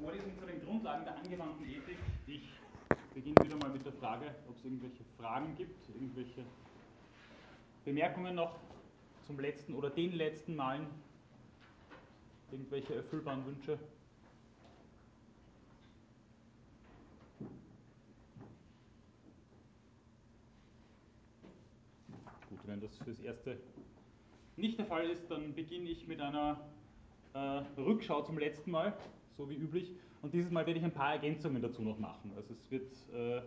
Vorlesung zu den Grundlagen der angewandten Ethik. Ich beginne wieder mal mit der Frage, ob es irgendwelche Fragen gibt, irgendwelche Bemerkungen noch zum letzten oder den letzten Malen, irgendwelche erfüllbaren Wünsche. Gut, wenn das fürs Erste nicht der Fall ist, dann beginne ich mit einer äh, Rückschau zum letzten Mal, so wie üblich. Und dieses Mal werde ich ein paar Ergänzungen dazu noch machen. Also es wird äh,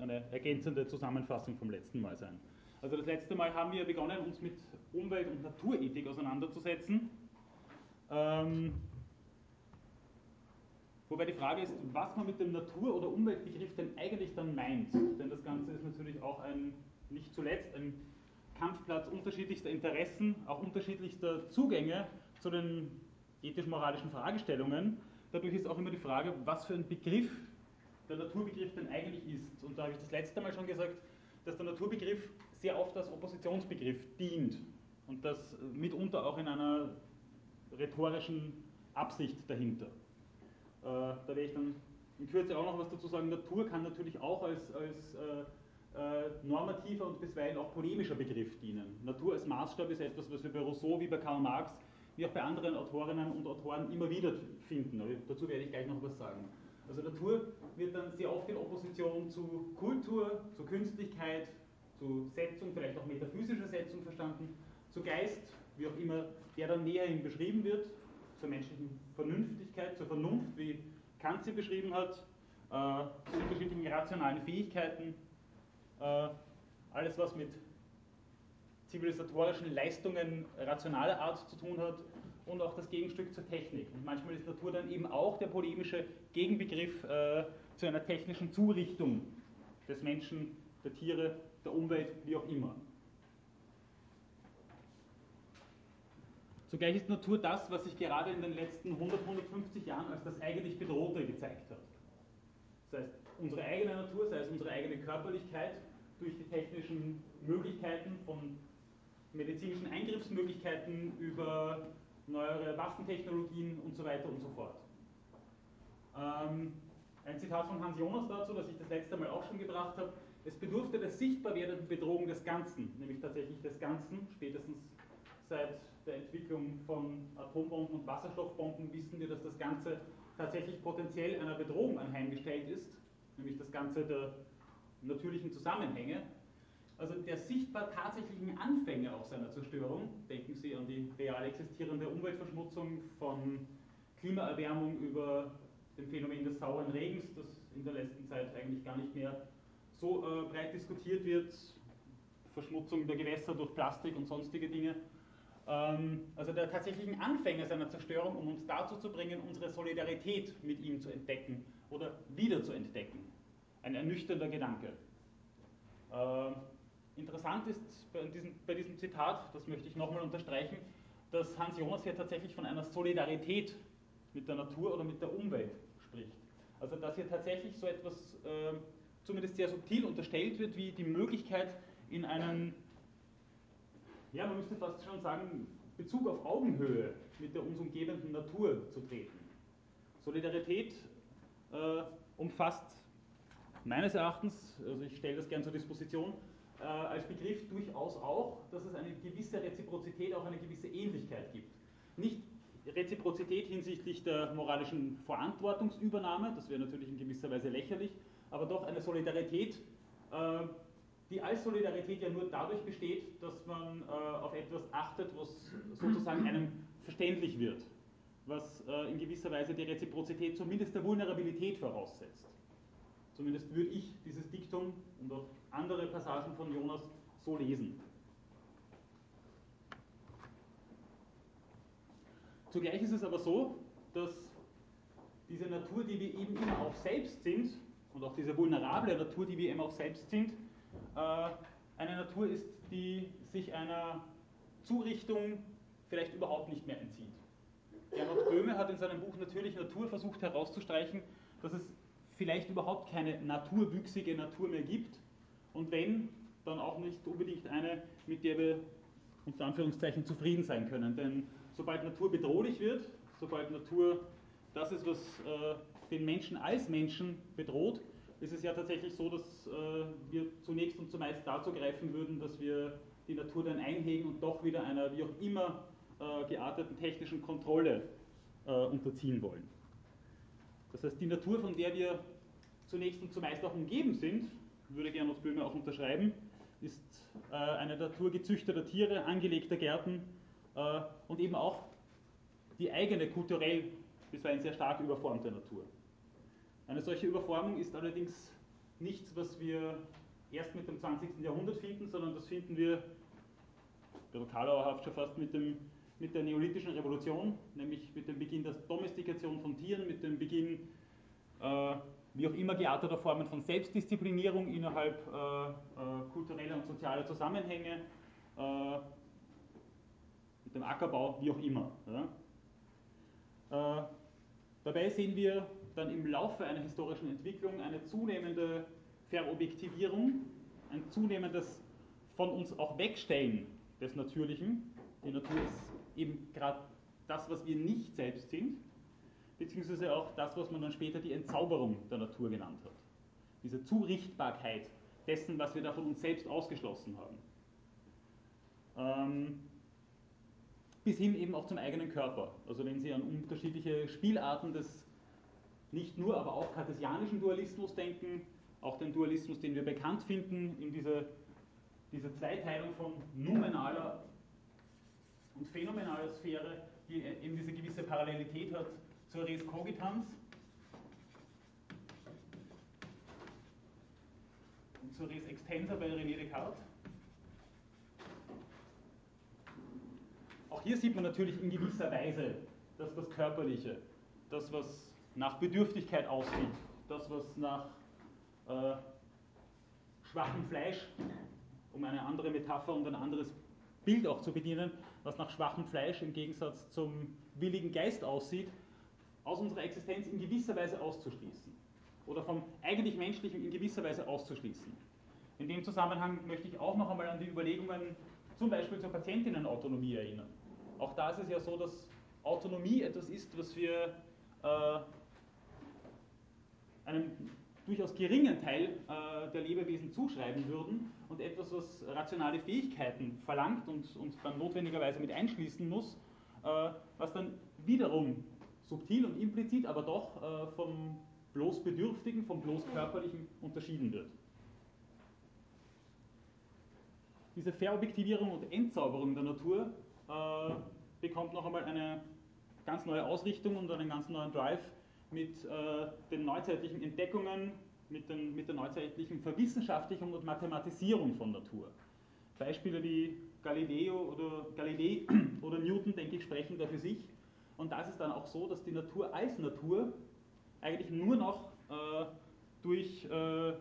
eine ergänzende Zusammenfassung vom letzten Mal sein. Also das letzte Mal haben wir begonnen, uns mit Umwelt- und Naturethik auseinanderzusetzen. Ähm, wobei die Frage ist, was man mit dem Natur- oder Umweltbegriff denn eigentlich dann meint. Denn das Ganze ist natürlich auch ein, nicht zuletzt, ein Kampfplatz unterschiedlichster Interessen, auch unterschiedlichster Zugänge zu den ethisch-moralischen Fragestellungen. Dadurch ist auch immer die Frage, was für ein Begriff der Naturbegriff denn eigentlich ist. Und da habe ich das letzte Mal schon gesagt, dass der Naturbegriff sehr oft als Oppositionsbegriff dient und das mitunter auch in einer rhetorischen Absicht dahinter. Äh, da werde ich dann in Kürze auch noch was dazu sagen. Natur kann natürlich auch als, als äh, äh, normativer und bisweilen auch polemischer Begriff dienen. Natur als Maßstab ist etwas, was wir bei Rousseau wie bei Karl Marx wie auch bei anderen Autorinnen und Autoren immer wieder finden. Aber dazu werde ich gleich noch was sagen. Also Natur wird dann sehr oft in Opposition zu Kultur, zu Künstlichkeit, zu Setzung, vielleicht auch metaphysischer Setzung verstanden, zu Geist, wie auch immer der dann näherhin beschrieben wird, zur menschlichen Vernünftigkeit, zur Vernunft, wie Kant sie beschrieben hat, äh, zu unterschiedlichen rationalen Fähigkeiten, äh, alles was mit zivilisatorischen Leistungen rationaler Art zu tun hat und auch das Gegenstück zur Technik. Und manchmal ist Natur dann eben auch der polemische Gegenbegriff äh, zu einer technischen Zurichtung des Menschen, der Tiere, der Umwelt, wie auch immer. Zugleich ist Natur das, was sich gerade in den letzten 100, 150 Jahren als das eigentlich Bedrohte gezeigt hat. Das heißt, unsere eigene Natur, sei es unsere eigene Körperlichkeit, durch die technischen Möglichkeiten von medizinischen Eingriffsmöglichkeiten über neuere Waffentechnologien und so weiter und so fort. Ähm, ein Zitat von Hans Jonas dazu, das ich das letzte Mal auch schon gebracht habe. Es bedurfte der sichtbar werdenden Bedrohung des Ganzen, nämlich tatsächlich des Ganzen, spätestens seit der Entwicklung von Atombomben und Wasserstoffbomben wissen wir, dass das Ganze tatsächlich potenziell einer Bedrohung anheimgestellt ist, nämlich das Ganze der natürlichen Zusammenhänge. Also der sichtbar tatsächlichen Anfänge auch seiner Zerstörung, denken Sie an die real existierende Umweltverschmutzung von Klimaerwärmung über dem Phänomen des sauren Regens, das in der letzten Zeit eigentlich gar nicht mehr so äh, breit diskutiert wird, Verschmutzung der Gewässer durch Plastik und sonstige Dinge. Ähm, also der tatsächlichen Anfänge seiner Zerstörung, um uns dazu zu bringen, unsere Solidarität mit ihm zu entdecken oder wieder zu entdecken. Ein ernüchternder Gedanke. Äh, interessant ist bei diesem, bei diesem Zitat, das möchte ich nochmal unterstreichen, dass Hans Jonas hier tatsächlich von einer Solidarität mit der Natur oder mit der Umwelt spricht. Also dass hier tatsächlich so etwas äh, zumindest sehr subtil unterstellt wird, wie die Möglichkeit in einen, ja man müsste fast schon sagen, Bezug auf Augenhöhe mit der uns umgebenden Natur zu treten. Solidarität äh, umfasst meines Erachtens, also ich stelle das gern zur Disposition, äh, als Begriff durchaus auch, dass es eine gewisse Reziprozität, auch eine gewisse Ähnlichkeit gibt. Nicht Reziprozität hinsichtlich der moralischen Verantwortungsübernahme, das wäre natürlich in gewisser Weise lächerlich, aber doch eine Solidarität, äh, die als Solidarität ja nur dadurch besteht, dass man äh, auf etwas achtet, was sozusagen einem verständlich wird, was äh, in gewisser Weise die Reziprozität zumindest der Vulnerabilität voraussetzt. Zumindest würde ich dieses Diktum und auch andere Passagen von Jonas so lesen. Zugleich ist es aber so, dass diese Natur, die wir eben immer auch selbst sind, und auch diese vulnerable Natur, die wir eben auch selbst sind, äh, eine Natur ist, die sich einer Zurichtung vielleicht überhaupt nicht mehr entzieht. Gernot Böhme hat in seinem Buch Natürlich Natur versucht herauszustreichen, dass es vielleicht überhaupt keine naturwüchsige Natur mehr gibt und wenn, dann auch nicht unbedingt eine, mit der wir unter Anführungszeichen zufrieden sein können. Denn sobald Natur bedrohlich wird, sobald Natur das ist, was äh, den Menschen als Menschen bedroht, ist es ja tatsächlich so, dass äh, wir zunächst und zumeist dazu greifen würden, dass wir die Natur dann einhegen und doch wieder einer wie auch immer äh, gearteten technischen Kontrolle äh, unterziehen wollen. Das heißt, die Natur, von der wir zunächst und zumeist auch umgeben sind, würde Gernot Böhme auch unterschreiben, ist äh, eine Natur gezüchteter Tiere, angelegter Gärten äh, und eben auch die eigene kulturell bisweilen sehr stark überformte Natur. Eine solche Überformung ist allerdings nichts, was wir erst mit dem 20. Jahrhundert finden, sondern das finden wir, Karlauerhaft schon fast mit, dem, mit der neolithischen Revolution, nämlich mit dem Beginn der Domestikation von Tieren, mit dem Beginn äh, wie auch immer gearteter Formen von Selbstdisziplinierung innerhalb äh, äh, kultureller und sozialer Zusammenhänge, äh, mit dem Ackerbau, wie auch immer. Ja. Äh, dabei sehen wir dann im Laufe einer historischen Entwicklung eine zunehmende Verobjektivierung, ein zunehmendes von uns auch Wegstellen des Natürlichen. Die Natur ist eben gerade das, was wir nicht selbst sind, beziehungsweise auch das, was man dann später die Entzauberung der Natur genannt hat. Diese Zurichtbarkeit dessen, was wir da von uns selbst ausgeschlossen haben. Ähm, bis hin eben auch zum eigenen Körper. Also wenn Sie an unterschiedliche Spielarten des nicht nur, aber auch kartesianischen Dualismus denken, auch den Dualismus, den wir bekannt finden in dieser, dieser Zweiteilung von noumenaler und phänomenaler Sphäre, die eben diese gewisse Parallelität hat zur Res Cogitans und zur Res Extensa bei René Descartes. Auch hier sieht man natürlich in gewisser Weise, dass das Körperliche, das, was nach Bedürftigkeit aussieht, das, was nach äh, schwachem Fleisch, um eine andere Metapher und ein anderes Bild auch zu bedienen, was nach schwachem Fleisch im Gegensatz zum willigen Geist aussieht, aus unserer Existenz in gewisser Weise auszuschließen. Oder vom eigentlich Menschlichen in gewisser Weise auszuschließen. In dem Zusammenhang möchte ich auch noch einmal an die Überlegungen zum Beispiel zur Patientinnenautonomie erinnern. Auch da ist es ja so, dass Autonomie etwas ist, was wir äh, einem durchaus geringen Teil äh, der Lebewesen zuschreiben würden und etwas, was rationale Fähigkeiten verlangt und, und dann notwendigerweise mit einschließen muss, äh, was dann wiederum subtil und implizit, aber doch äh, vom bloß Bedürftigen, vom bloß Körperlichen unterschieden wird. Diese Verobjektivierung und Entzauberung der Natur äh, bekommt noch einmal eine ganz neue Ausrichtung und einen ganz neuen Drive mit äh, den neuzeitlichen Entdeckungen, mit, den, mit der neuzeitlichen Verwissenschaftlichung und Mathematisierung von Natur. Beispiele wie Galileo oder Galilei oder Newton, denke ich, sprechen da für sich. Und das ist dann auch so, dass die Natur als Natur eigentlich nur noch äh, durch äh,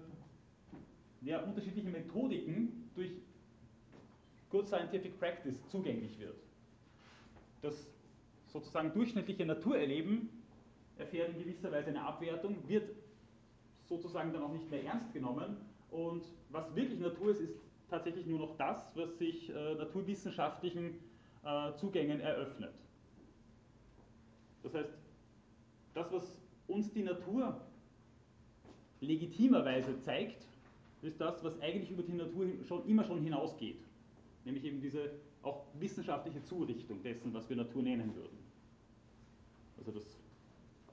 ja, unterschiedliche Methodiken, durch Good Scientific Practice zugänglich wird. Das sozusagen durchschnittliche Naturerleben erfährt in gewisser Weise eine Abwertung, wird sozusagen dann auch nicht mehr ernst genommen. Und was wirklich Natur ist, ist tatsächlich nur noch das, was sich äh, naturwissenschaftlichen äh, Zugängen eröffnet. Das heißt, das, was uns die Natur legitimerweise zeigt, ist das, was eigentlich über die Natur schon immer schon hinausgeht. Nämlich eben diese auch wissenschaftliche Zurichtung dessen, was wir Natur nennen würden. Also das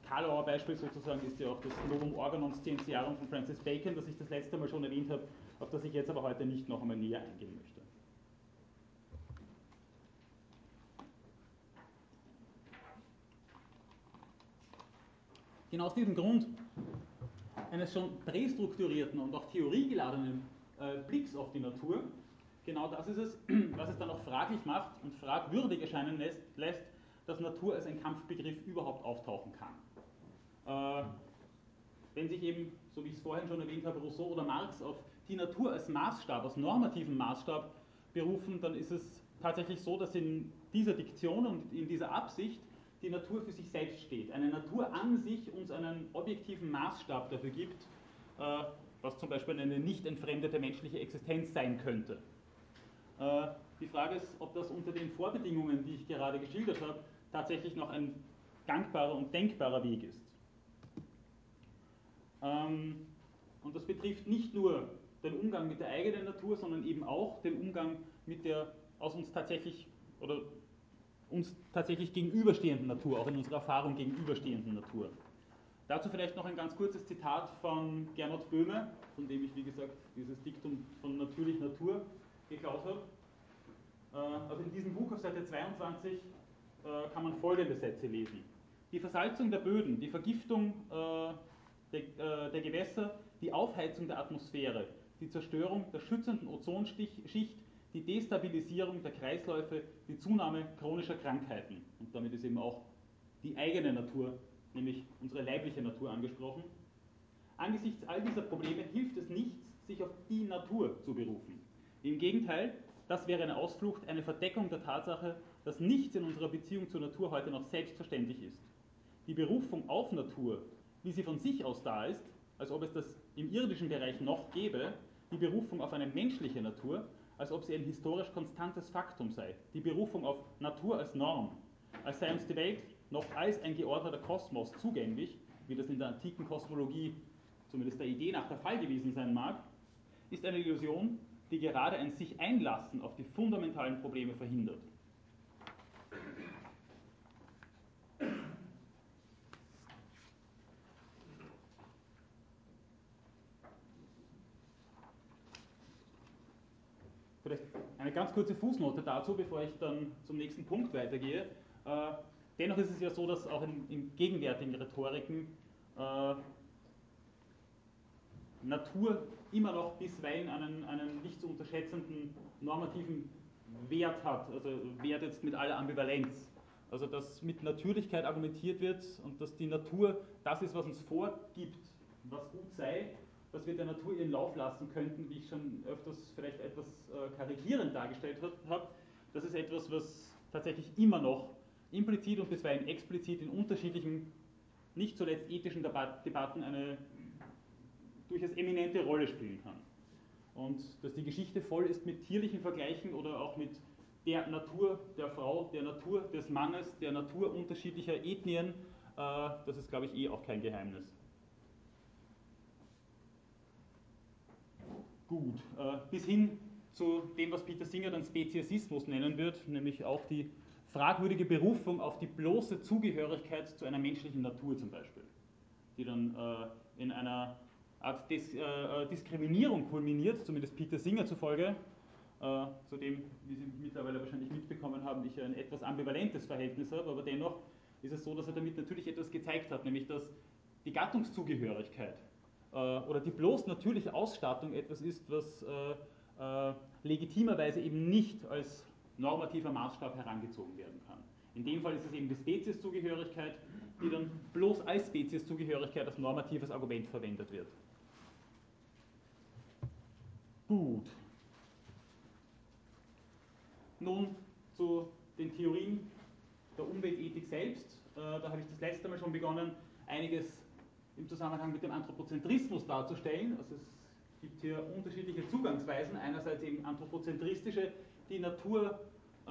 Karlauer Beispiel sozusagen ist ja auch das Novum Organon Scientiarum von Francis Bacon, das ich das letzte Mal schon erwähnt habe, auf das ich jetzt aber heute nicht noch einmal näher eingehen möchte. Genau aus diesem Grund eines schon prästrukturierten und auch theoriegeladenen äh, Blicks auf die Natur, genau das ist es, was es dann auch fraglich macht und fragwürdig erscheinen lässt, lässt dass Natur als ein Kampfbegriff überhaupt auftauchen kann. Äh, wenn sich eben, so wie ich es vorhin schon erwähnt habe, Rousseau oder Marx auf die Natur als Maßstab, als normativen Maßstab berufen, dann ist es tatsächlich so, dass in dieser Diktion und in dieser Absicht die Natur für sich selbst steht. Eine Natur an sich uns einen objektiven Maßstab dafür gibt, äh, was zum Beispiel eine nicht entfremdete menschliche Existenz sein könnte. Äh, die Frage ist, ob das unter den Vorbedingungen, die ich gerade geschildert habe, tatsächlich noch ein gangbarer und denkbarer Weg ist. Ähm, und das betrifft nicht nur den Umgang mit der eigenen Natur, sondern eben auch den Umgang mit der aus uns tatsächlich oder uns tatsächlich gegenüberstehenden Natur, auch in unserer Erfahrung gegenüberstehenden Natur. Dazu vielleicht noch ein ganz kurzes Zitat von Gernot Böhme, von dem ich, wie gesagt, dieses Diktum von Natürlich Natur geklaut habe. Äh, also in diesem Buch auf Seite 22 äh, kann man folgende Sätze lesen. Die Versalzung der Böden, die Vergiftung äh, der, der Gewässer, die Aufheizung der Atmosphäre, die Zerstörung der schützenden Ozonschicht, die Destabilisierung der Kreisläufe, die Zunahme chronischer Krankheiten. Und damit ist eben auch die eigene Natur, nämlich unsere leibliche Natur angesprochen. Angesichts all dieser Probleme hilft es nichts, sich auf die Natur zu berufen. Im Gegenteil, das wäre eine Ausflucht, eine Verdeckung der Tatsache, dass nichts in unserer Beziehung zur Natur heute noch selbstverständlich ist. Die Berufung auf Natur, wie sie von sich aus da ist, als ob es das im irdischen Bereich noch gäbe, die Berufung auf eine menschliche Natur, als ob sie ein historisch konstantes Faktum sei, die Berufung auf Natur als Norm, als sei uns die Welt noch als ein geordneter Kosmos zugänglich, wie das in der antiken Kosmologie zumindest der Idee nach der Fall gewesen sein mag, ist eine Illusion, die gerade ein sich einlassen auf die fundamentalen Probleme verhindert. Vielleicht eine ganz kurze Fußnote dazu, bevor ich dann zum nächsten Punkt weitergehe. Äh, dennoch ist es ja so, dass auch in, in gegenwärtigen Rhetoriken äh, Natur immer noch bisweilen einen, einen nicht zu unterschätzenden normativen Wert hat, also Wert jetzt mit aller Ambivalenz. Also dass mit Natürlichkeit argumentiert wird und dass die Natur das ist, was uns vorgibt, was gut sei, dass wir der Natur ihren Lauf lassen könnten, wie ich schon öfters vielleicht etwas äh, karikierend dargestellt habe, das ist etwas, was tatsächlich immer noch implizit und bisweilen explizit in unterschiedlichen, nicht zuletzt ethischen Debatten eine durchaus eminente Rolle spielen kann. Und dass die Geschichte voll ist mit tierlichen Vergleichen oder auch mit der Natur der Frau, der Natur des Mannes, der Natur unterschiedlicher Ethnien, äh, das ist, glaube ich, eh auch kein Geheimnis. Gut, äh, bis hin zu dem, was Peter Singer dann Speziesismus nennen wird, nämlich auch die fragwürdige Berufung auf die bloße Zugehörigkeit zu einer menschlichen Natur zum Beispiel, die dann äh, in einer Art Dis, äh, Diskriminierung kulminiert, zumindest Peter Singer zufolge, zu dem, wie Sie mittlerweile wahrscheinlich mitbekommen haben, ich ein etwas ambivalentes Verhältnis habe, aber dennoch ist es so, dass er damit natürlich etwas gezeigt hat, nämlich dass die Gattungszugehörigkeit oder die bloß natürliche Ausstattung etwas ist, was äh, äh, legitimerweise eben nicht als normativer Maßstab herangezogen werden kann. In dem Fall ist es eben die Spezieszugehörigkeit, die dann bloß als Spezieszugehörigkeit als normatives Argument verwendet wird. Gut. Nun zu den Theorien der Umweltethik selbst. Äh, da habe ich das letzte Mal schon begonnen, einiges im Zusammenhang mit dem Anthropozentrismus darzustellen. Also es gibt hier unterschiedliche Zugangsweisen. Einerseits eben anthropozentristische, die Natur äh,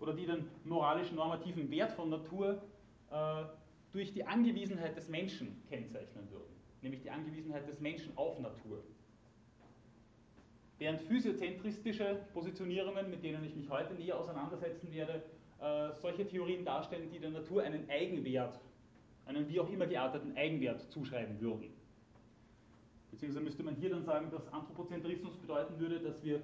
oder die den moralisch normativen Wert von Natur äh, durch die Angewiesenheit des Menschen kennzeichnen würden. Nämlich die Angewiesenheit des Menschen auf Natur. Während physiozentristische Positionierungen, mit denen ich mich heute näher auseinandersetzen werde, äh, solche Theorien darstellen, die der Natur einen Eigenwert, einen wie auch immer gearteten Eigenwert zuschreiben würden. Beziehungsweise müsste man hier dann sagen, dass Anthropozentrismus bedeuten würde, dass wir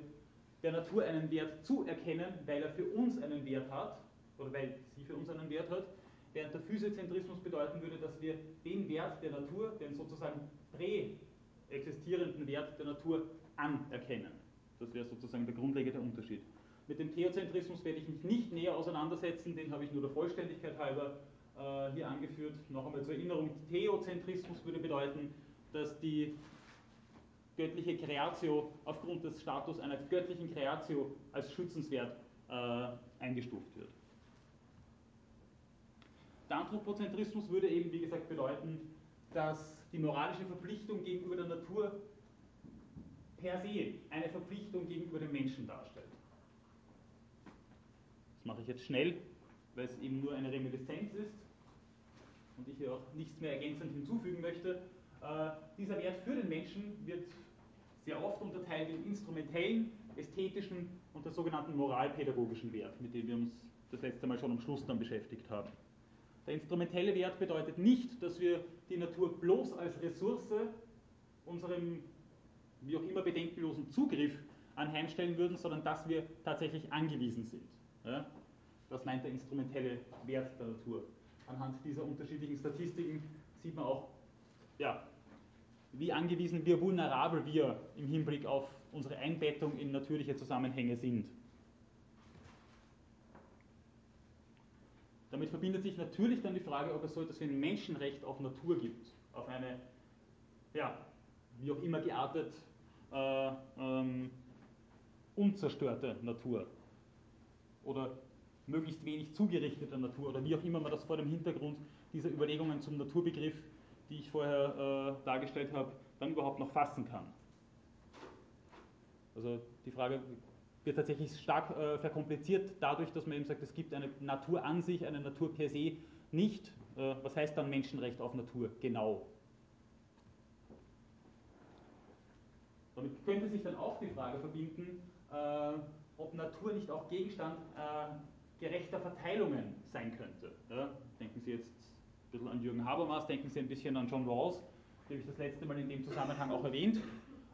der Natur einen Wert zuerkennen, weil er für uns einen Wert hat, oder weil sie für uns einen Wert hat, während der Physiozentrismus bedeuten würde, dass wir den Wert der Natur, den sozusagen präexistierenden Wert der Natur anerkennen. Das wäre sozusagen der grundlegende Unterschied. Mit dem Theozentrismus werde ich mich nicht näher auseinandersetzen, den habe ich nur der Vollständigkeit halber hier angeführt. Noch einmal zur Erinnerung, Theozentrismus würde bedeuten, dass die göttliche Creatio aufgrund des Status einer göttlichen Creatio als schützenswert äh, eingestuft wird. Der Anthropozentrismus würde eben, wie gesagt, bedeuten, dass die moralische Verpflichtung gegenüber der Natur per se eine Verpflichtung gegenüber dem Menschen darstellt. Das mache ich jetzt schnell, weil es eben nur eine Reminiszenz ist. Und ich hier auch nichts mehr ergänzend hinzufügen möchte, äh, dieser Wert für den Menschen wird sehr oft unterteilt in instrumentellen, ästhetischen und der sogenannten moralpädagogischen Wert, mit dem wir uns das letzte Mal schon am Schluss dann beschäftigt haben. Der instrumentelle Wert bedeutet nicht, dass wir die Natur bloß als Ressource unserem wie auch immer bedenkenlosen Zugriff anheimstellen würden, sondern dass wir tatsächlich angewiesen sind. Ja? Das meint der instrumentelle Wert der Natur. Anhand dieser unterschiedlichen Statistiken sieht man auch, ja, wie angewiesen, wie vulnerabel wir im Hinblick auf unsere Einbettung in natürliche Zusammenhänge sind. Damit verbindet sich natürlich dann die Frage, ob es so etwas wie ein Menschenrecht auf Natur gibt, auf eine, ja, wie auch immer geartet, äh, ähm, unzerstörte Natur oder möglichst wenig zugerichtete Natur oder wie auch immer man das vor dem Hintergrund dieser Überlegungen zum Naturbegriff, die ich vorher äh, dargestellt habe, dann überhaupt noch fassen kann. Also die Frage wird tatsächlich stark äh, verkompliziert dadurch, dass man eben sagt, es gibt eine Natur an sich, eine Natur per se nicht. Äh, was heißt dann Menschenrecht auf Natur genau? Damit könnte sich dann auch die Frage verbinden, äh, ob Natur nicht auch Gegenstand äh, gerechter Verteilungen sein könnte. Ja? Denken Sie jetzt ein bisschen an Jürgen Habermas, denken Sie ein bisschen an John Rawls, den habe ich das letzte Mal in dem Zusammenhang auch erwähnt.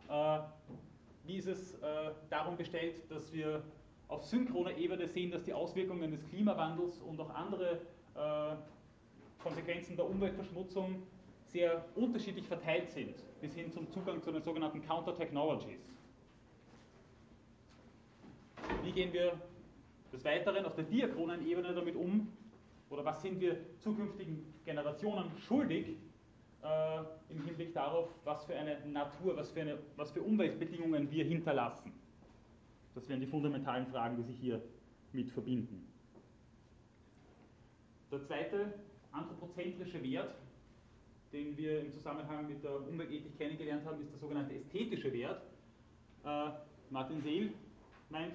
Äh, wie ist es äh, darum bestellt, dass wir auf synchroner Ebene sehen, dass die Auswirkungen des Klimawandels und auch andere äh, Konsequenzen der Umweltverschmutzung sehr unterschiedlich verteilt sind, bis hin zum Zugang zu den sogenannten Counter-Technologies. Wie gehen wir des Weiteren auf der diachronen Ebene damit um? Oder was sind wir zukünftigen Generationen schuldig, äh, im Hinblick darauf, was für eine Natur, was für, eine, was für Umweltbedingungen wir hinterlassen. Das wären die fundamentalen Fragen, die sich hier mit verbinden. Der zweite anthropozentrische Wert, den wir im Zusammenhang mit der Umweltethik kennengelernt haben, ist der sogenannte ästhetische Wert. Äh, Martin Seel meint,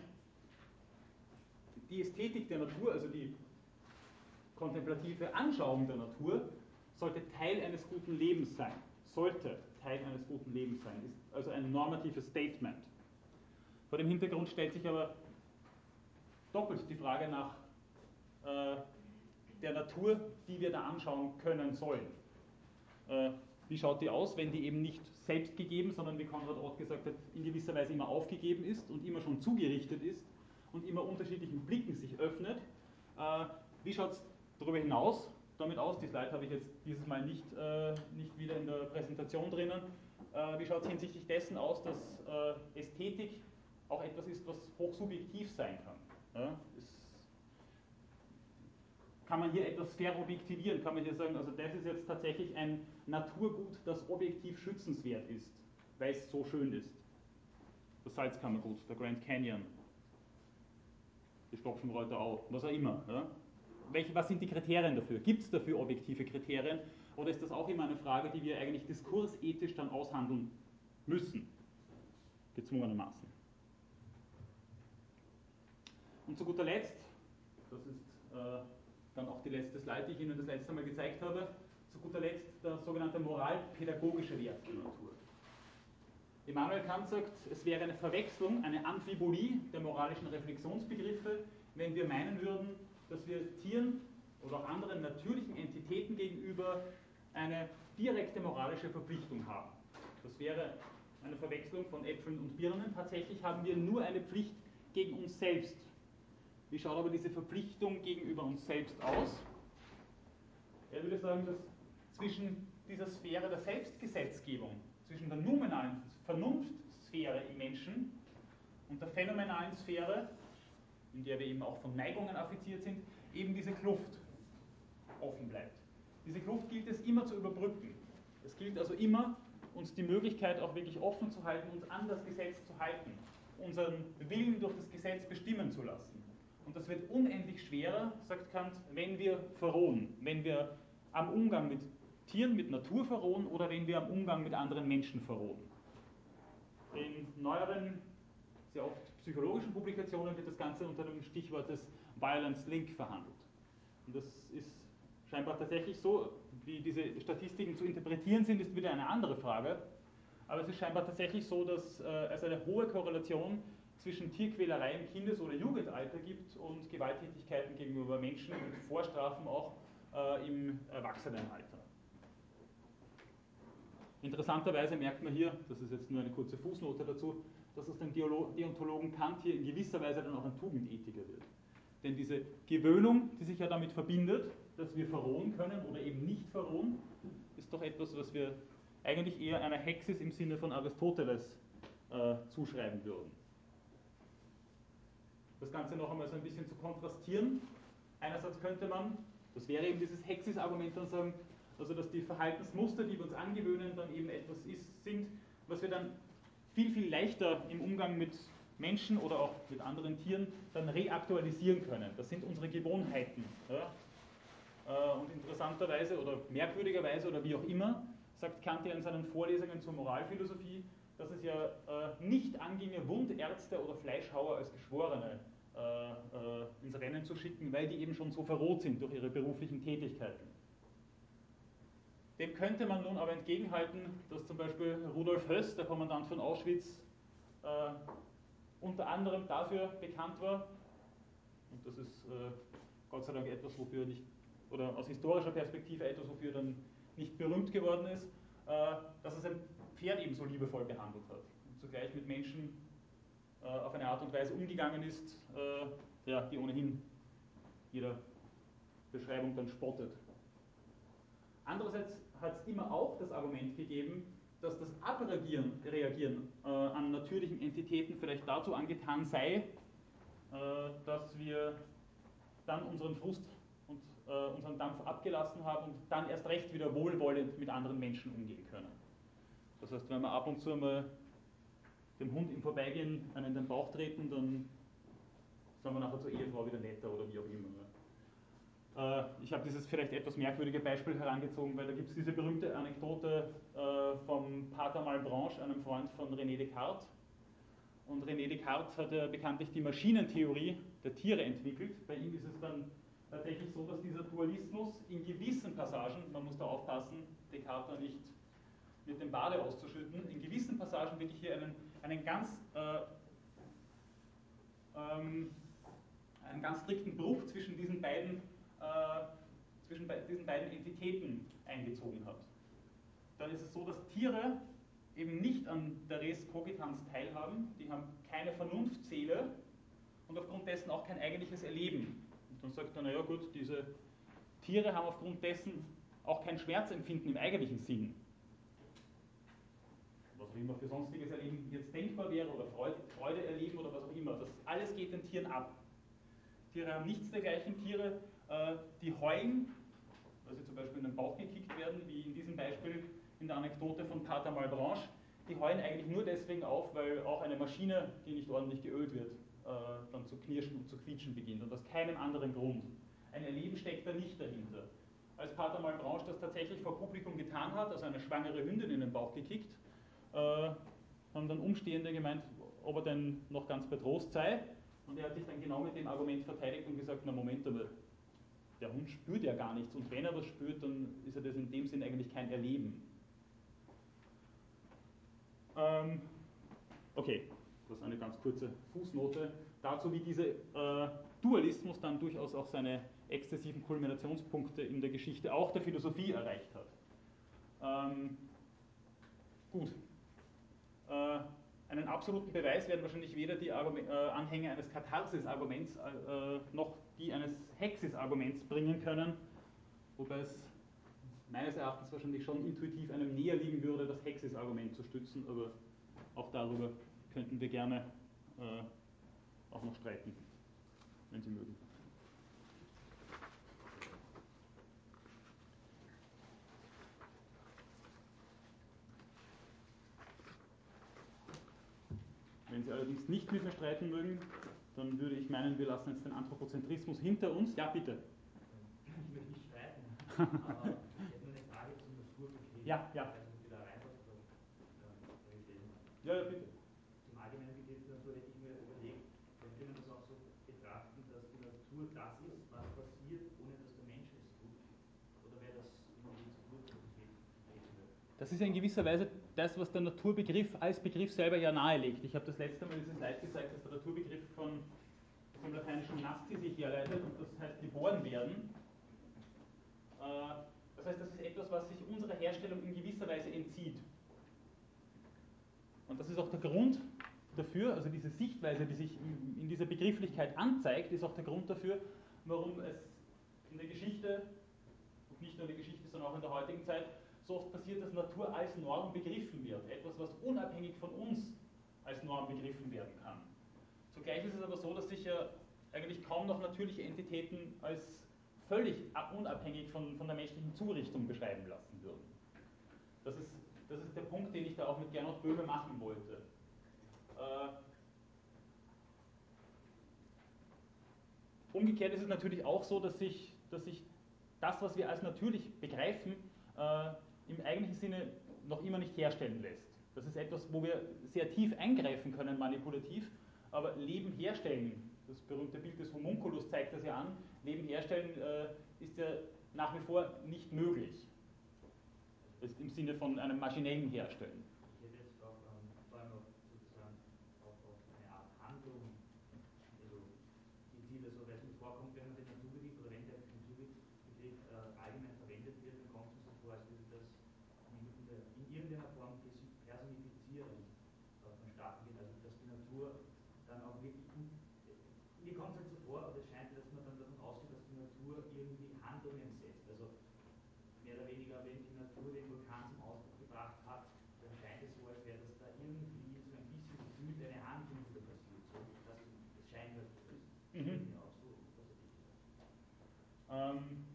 die Ästhetik der Natur, also die kontemplative Anschauung der Natur, sollte Teil eines guten Lebens sein. Sollte Teil eines guten Lebens sein. Ist also ein normatives Statement. Vor dem Hintergrund stellt sich aber doppelt die Frage nach äh, der Natur, die wir da anschauen können sollen. Äh, wie schaut die aus, wenn die eben nicht selbst gegeben, sondern wie Konrad Roth gesagt hat, in gewisser Weise immer aufgegeben ist und immer schon zugerichtet ist und immer unterschiedlichen Blicken sich öffnet? Äh, wie schaut es darüber hinaus damit aus. Die Slide habe ich jetzt dieses Mal nicht, äh, nicht wieder in der Präsentation drinnen. Äh, wie schaut es hinsichtlich dessen aus, dass Ästhetik auch etwas ist, was hochsubjektiv sein kann? Kann man hier etwas verobjektivieren? Kann man hier sagen, also das ist jetzt tatsächlich ein Naturgut, das objektiv schützenswert ist, weil es so schön ist. Das Salzkammergut, der Grand Canyon, die Stopfenreuther Au, was auch immer. Ja? welche, was sind die Kriterien dafür? Gibt es dafür objektive Kriterien? Oder ist das auch immer eine Frage, die wir eigentlich diskursethisch dann aushandeln müssen? Gezwungenermaßen. Und zu guter Letzt, das ist äh, dann auch die letzte Slide, die ich Ihnen das letzte Mal gezeigt habe, zu guter Letzt der sogenannte moralpädagogische Wert der Natur. Immanuel Kant sagt, es wäre eine Verwechslung, eine Amphibolie der moralischen Reflexionsbegriffe, wenn wir meinen würden, dass wir Tieren oder auch anderen natürlichen Entitäten gegenüber eine direkte moralische Verpflichtung haben. Das wäre eine Verwechslung von Äpfeln und Birnen. Tatsächlich haben wir nur eine Pflicht gegen uns selbst. Wie schaut aber diese Verpflichtung gegenüber uns selbst aus? Er würde sagen, dass zwischen dieser Sphäre der Selbstgesetzgebung, zwischen der nominalen Vernunftsphäre im Menschen und der phänomenalen Sphäre in der wir eben auch von Neigungen affiziert sind, eben diese Kluft offen bleibt. Diese Kluft gilt es immer zu überbrücken. Es gilt also immer, uns die Möglichkeit auch wirklich offen zu halten, uns an das Gesetz zu halten, unseren Willen durch das Gesetz bestimmen zu lassen. Und das wird unendlich schwerer, sagt Kant, wenn wir verrohen, wenn wir am Umgang mit Tieren, mit Natur verrohen oder wenn wir am Umgang mit anderen Menschen verrohen. In neueren, sehr oft psychologischen Publikationen wird das Ganze unter dem Stichwort des Violence Link verhandelt. Und das ist scheinbar tatsächlich so. wie diese Statistiken zu interpretieren sind, ist wieder eine andere Frage. Aber es ist scheinbar tatsächlich so, dass äh, es eine hohe Korrelation zwischen Tierquälerei im Kindes- oder Jugendalter gibt und Gewalttätigkeiten gegenüber Menschen und Vorstrafen auch äh, im Erwachsenenalter. Interessanterweise merkt man hier, das ist jetzt nur eine kurze Fußnote dazu, dass aus dem Deontologen Kant hier in gewisser Weise dann auch ein Tugendethiker wird. Denn diese Gewöhnung, die sich ja damit verbindet, dass wir verrohen können oder eben nicht verrohen, ist doch etwas, was wir eigentlich eher einer Hexis im Sinne von Aristoteles äh, zuschreiben würden. Das Ganze noch einmal so ein bisschen zu kontrastieren. Einerseits könnte man, das wäre eben dieses Hexis-Argument dann sagen, also dass die Verhaltensmuster, die wir uns angewöhnen, dann eben etwas ist, sind, was wir dann viel, viel leichter im Umgang mit Menschen oder auch mit anderen Tieren dann reaktualisieren können. Das sind unsere Gewohnheiten. Ja? Äh, und interessanterweise oder merkwürdigerweise oder wie auch immer, sagt Kant ja in seinen Vorlesungen zur Moralphilosophie, dass es ja äh, nicht anginge, Wundärzte oder Fleischhauer als Geschworene äh, ins Rennen zu schicken, weil die eben schon so verroht sind durch ihre beruflichen Tätigkeiten. Dem könnte man nun aber entgegenhalten, dass zum Beispiel Rudolf Höss, der Kommandant von Auschwitz, äh, unter anderem dafür bekannt war, und das ist äh, Gott sei Dank etwas, wofür nicht, oder aus historischer Perspektive etwas, wofür dann nicht berühmt geworden ist, äh, dass er sein Pferd ebenso liebevoll behandelt hat und zugleich mit Menschen äh, auf eine Art und Weise umgegangen ist, äh, ja, die ohnehin jeder Beschreibung dann spottet. Andererseits hat es immer auch das Argument gegeben, dass das Abreagieren Reagieren, äh, an natürlichen Entitäten vielleicht dazu angetan sei, äh, dass wir dann unseren Frust und äh, unseren Dampf abgelassen haben und dann erst recht wieder wohlwollend mit anderen Menschen umgehen können. Das heißt, wenn wir ab und zu mal dem Hund im Vorbeigehen einen in den Bauch treten, dann sagen wir nachher zur Ehefrau wieder netter oder wie auch immer. Ne? Äh, ich habe dieses vielleicht etwas merkwürdige Beispiel herangezogen, weil da gibt es diese berühmte Anekdote äh, vom Pater Malbranche, einem Freund von René Descartes. Und René Descartes hat ja bekanntlich die Maschinentheorie der Tiere entwickelt. Bei ihm ist es dann tatsächlich so, dass dieser Dualismus in gewissen Passagen, man muss da aufpassen, Descartes da nicht mit dem Bade auszuschütten, in gewissen Passagen wirklich hier einen, einen ganz äh, ähm, einen ganz strikten Bruch zwischen diesen beiden zwischen diesen beiden Entitäten eingezogen hat. Dann ist es so, dass Tiere eben nicht an der Res Cogitans teilhaben, die haben keine Vernunftseele und aufgrund dessen auch kein eigentliches Erleben. Und dann sagt er, naja gut, diese Tiere haben aufgrund dessen auch kein Schmerzempfinden im eigentlichen Sinn. Was auch immer für sonstiges Erleben jetzt denkbar wäre oder Freude, Freude erleben oder was auch immer. Das alles geht den Tieren ab. Tiere haben nichts dergleichen. Tiere äh, die heulen, weil sie zum Beispiel in den Bauch gekickt werden, wie in diesem Beispiel in der Anekdote von Pater Malbranche, die heulen eigentlich nur deswegen auf, weil auch eine Maschine, die nicht ordentlich geölt wird, äh, dann zu knirschen und zu quietschen beginnt und aus keinem anderen Grund. Ein Erleben steckt da nicht dahinter. Als Pater Malbranche das tatsächlich vor Publikum getan hat, also eine schwangere Hündin in den Bauch gekickt, äh, haben dann Umstehende gemeint, ob er denn noch ganz bei Trost sei. Und er hat sich dann genau mit dem Argument verteidigt und gesagt, na Moment einmal, der Hund spürt ja gar nichts und wenn er was spürt, dann ist er das in dem Sinn eigentlich kein Erleben. Ähm, okay, das ist eine ganz kurze Fußnote dazu, wie dieser äh, Dualismus dann durchaus auch seine exzessiven Kulminationspunkte in der Geschichte auch der Philosophie erreicht hat. Ähm, gut. Äh, einen absoluten Beweis werden wahrscheinlich weder die Argument, äh, Anhänger eines Katharsis-Arguments äh, noch die eines Hexis-Arguments bringen können, wobei es meines Erachtens wahrscheinlich schon intuitiv einem näher liegen würde, das Hexis-Argument zu stützen, aber auch darüber könnten wir gerne äh, auch noch streiten, wenn Sie mögen. Wenn Sie allerdings nicht mit mir streiten mögen, dann würde ich meinen, wir lassen jetzt den Anthropozentrismus hinter uns. Ja, bitte. Ich würde nicht streiten, aber ich hätte nur eine Frage zum Naturverkehr. Ja, ja. Ja, ja, bitte. Zum allgemeinen Begriff der Natur hätte ich mir überlegt, könnte man das auch so betrachten, dass die Natur das ist, was passiert, ohne dass der Mensch es tut? Oder wäre das irgendwie zu das ist ja in gewisser Weise das, was der Naturbegriff als Begriff selber ja nahelegt. Ich habe das letzte Mal dieses Slide gezeigt, dass der Naturbegriff von dem lateinischen nasci sich herleitet und das heißt geboren werden. Äh, das heißt, das ist etwas, was sich unserer Herstellung in gewisser Weise entzieht. Und das ist auch der Grund dafür, also diese Sichtweise, die sich in dieser Begrifflichkeit anzeigt, ist auch der Grund dafür, warum es in der Geschichte, nicht nur in der Geschichte, sondern auch in der heutigen Zeit, so oft passiert, dass Natur als Norm begriffen wird. Etwas, was unabhängig von uns als Norm begriffen werden kann. Zugleich ist es aber so, dass sich ja eigentlich kaum noch natürliche Entitäten als völlig unabhängig von, von der menschlichen Zurichtung beschreiben lassen würden. Das ist, das ist der Punkt, den ich da auch mit Gernot Böhme machen wollte. Äh, umgekehrt ist es natürlich auch so, dass sich, dass sich das, was wir als natürlich begreifen, äh, im eigentlichen Sinne noch immer nicht herstellen lässt. Das ist etwas, wo wir sehr tief eingreifen können, manipulativ, aber Leben herstellen, das berühmte Bild des Homunculus zeigt das ja an, Leben herstellen äh, ist ja nach wie vor nicht möglich. Ist im Sinne von einem maschinellen Herstellen. Ähm,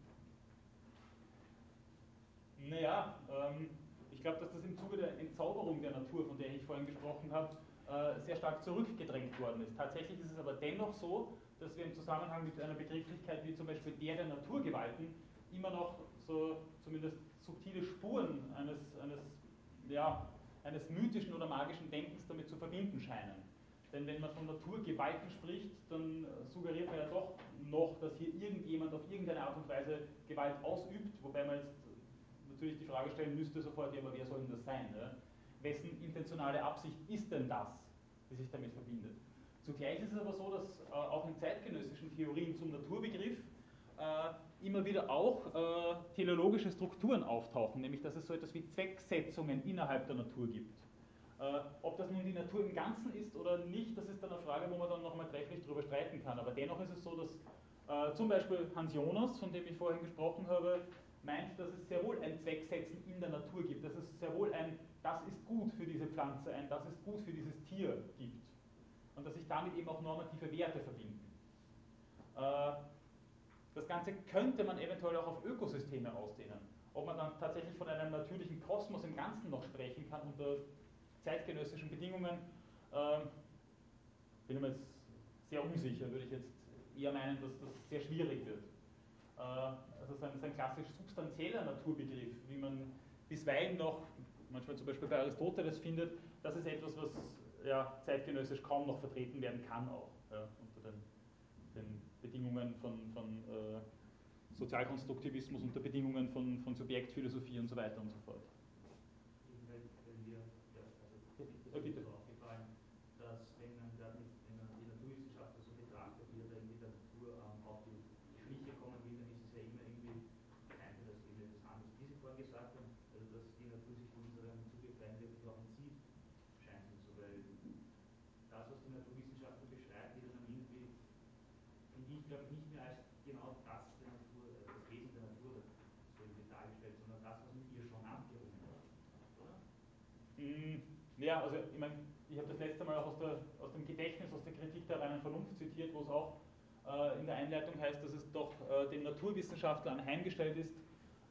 naja, ähm, ich glaube, dass das im Zuge der Entzauberung der Natur, von der ich vorhin gesprochen habe, äh, sehr stark zurückgedrängt worden ist. Tatsächlich ist es aber dennoch so, dass wir im Zusammenhang mit einer Begrifflichkeit wie zum Beispiel der der Naturgewalten immer noch so zumindest subtile Spuren eines, eines, ja, eines mythischen oder magischen Denkens damit zu verbinden scheinen. Denn wenn man von Naturgewalten spricht, dann suggeriert man ja doch noch, dass hier irgendjemand auf irgendeine Art und Weise Gewalt ausübt, wobei man jetzt natürlich die Frage stellen müsste sofort, ja, aber wer soll denn das sein? Ne? Wessen intentionale Absicht ist denn das, die sich damit verbindet? Zugleich ist es aber so, dass äh, auch in zeitgenössischen Theorien zum Naturbegriff äh, immer wieder auch äh, teleologische Strukturen auftauchen, nämlich dass es so etwas wie Zwecksetzungen innerhalb der Natur gibt. Äh, ob das nun die Natur im Ganzen ist oder nicht, das ist dann eine Frage, wo man dann nochmal trefflich darüber streiten kann. Aber dennoch ist es so, dass äh, zum Beispiel Hans Jonas, von dem ich vorhin gesprochen habe, meint, dass es sehr wohl ein Zwecksetzen in der Natur gibt, dass es sehr wohl ein das ist gut für diese Pflanze, ein das ist gut für dieses Tier gibt. Und dass sich damit eben auch normative Werte verbinden. Äh, das Ganze könnte man eventuell auch auf Ökosysteme ausdehnen. Ob man dann tatsächlich von einem natürlichen Kosmos im Ganzen noch sprechen kann unter zeitgenössischen Bedingungen, äh, bin ich mir jetzt sehr unsicher, würde ich jetzt eher meinen, dass das sehr schwierig wird. Äh, also so ein, so ein klassisch substanzieller Naturbegriff, wie man bisweilen noch, manchmal zum Beispiel bei Aristoteles findet, das ist etwas, was ja, zeitgenössisch kaum noch vertreten werden kann auch, ja, unter den, den, Bedingungen von, von äh, Sozialkonstruktivismus, unter Bedingungen von, von Subjektphilosophie und so weiter und so fort. Ja, bitte. aufgefallen, dass wenn man, gerade wenn man die Naturwissenschaftler so betrachtet, wie da irgendwie der Natur ähm, auf die Schliche kommen will, dann ist es ja immer irgendwie, scheint mir das eben etwas anderes, wie Sie vorhin gesagt haben, also dass die Natur sich unserem Zugefallen wirklich auch entzieht, scheint mir so, weil das, was die Naturwissenschaftler beschreibt, wird dann irgendwie, finde ich, glaube ich, nicht mehr als genau das der Natur, äh, das Wesen der Natur so irgendwie dargestellt, sondern das, was mit ihr schon abgerungen wird, oder? Ja, also ich meine, ich habe das letzte Mal auch aus, der, aus dem Gedächtnis, aus der Kritik der reinen Vernunft zitiert, wo es auch äh, in der Einleitung heißt, dass es doch äh, dem Naturwissenschaftler anheimgestellt ist,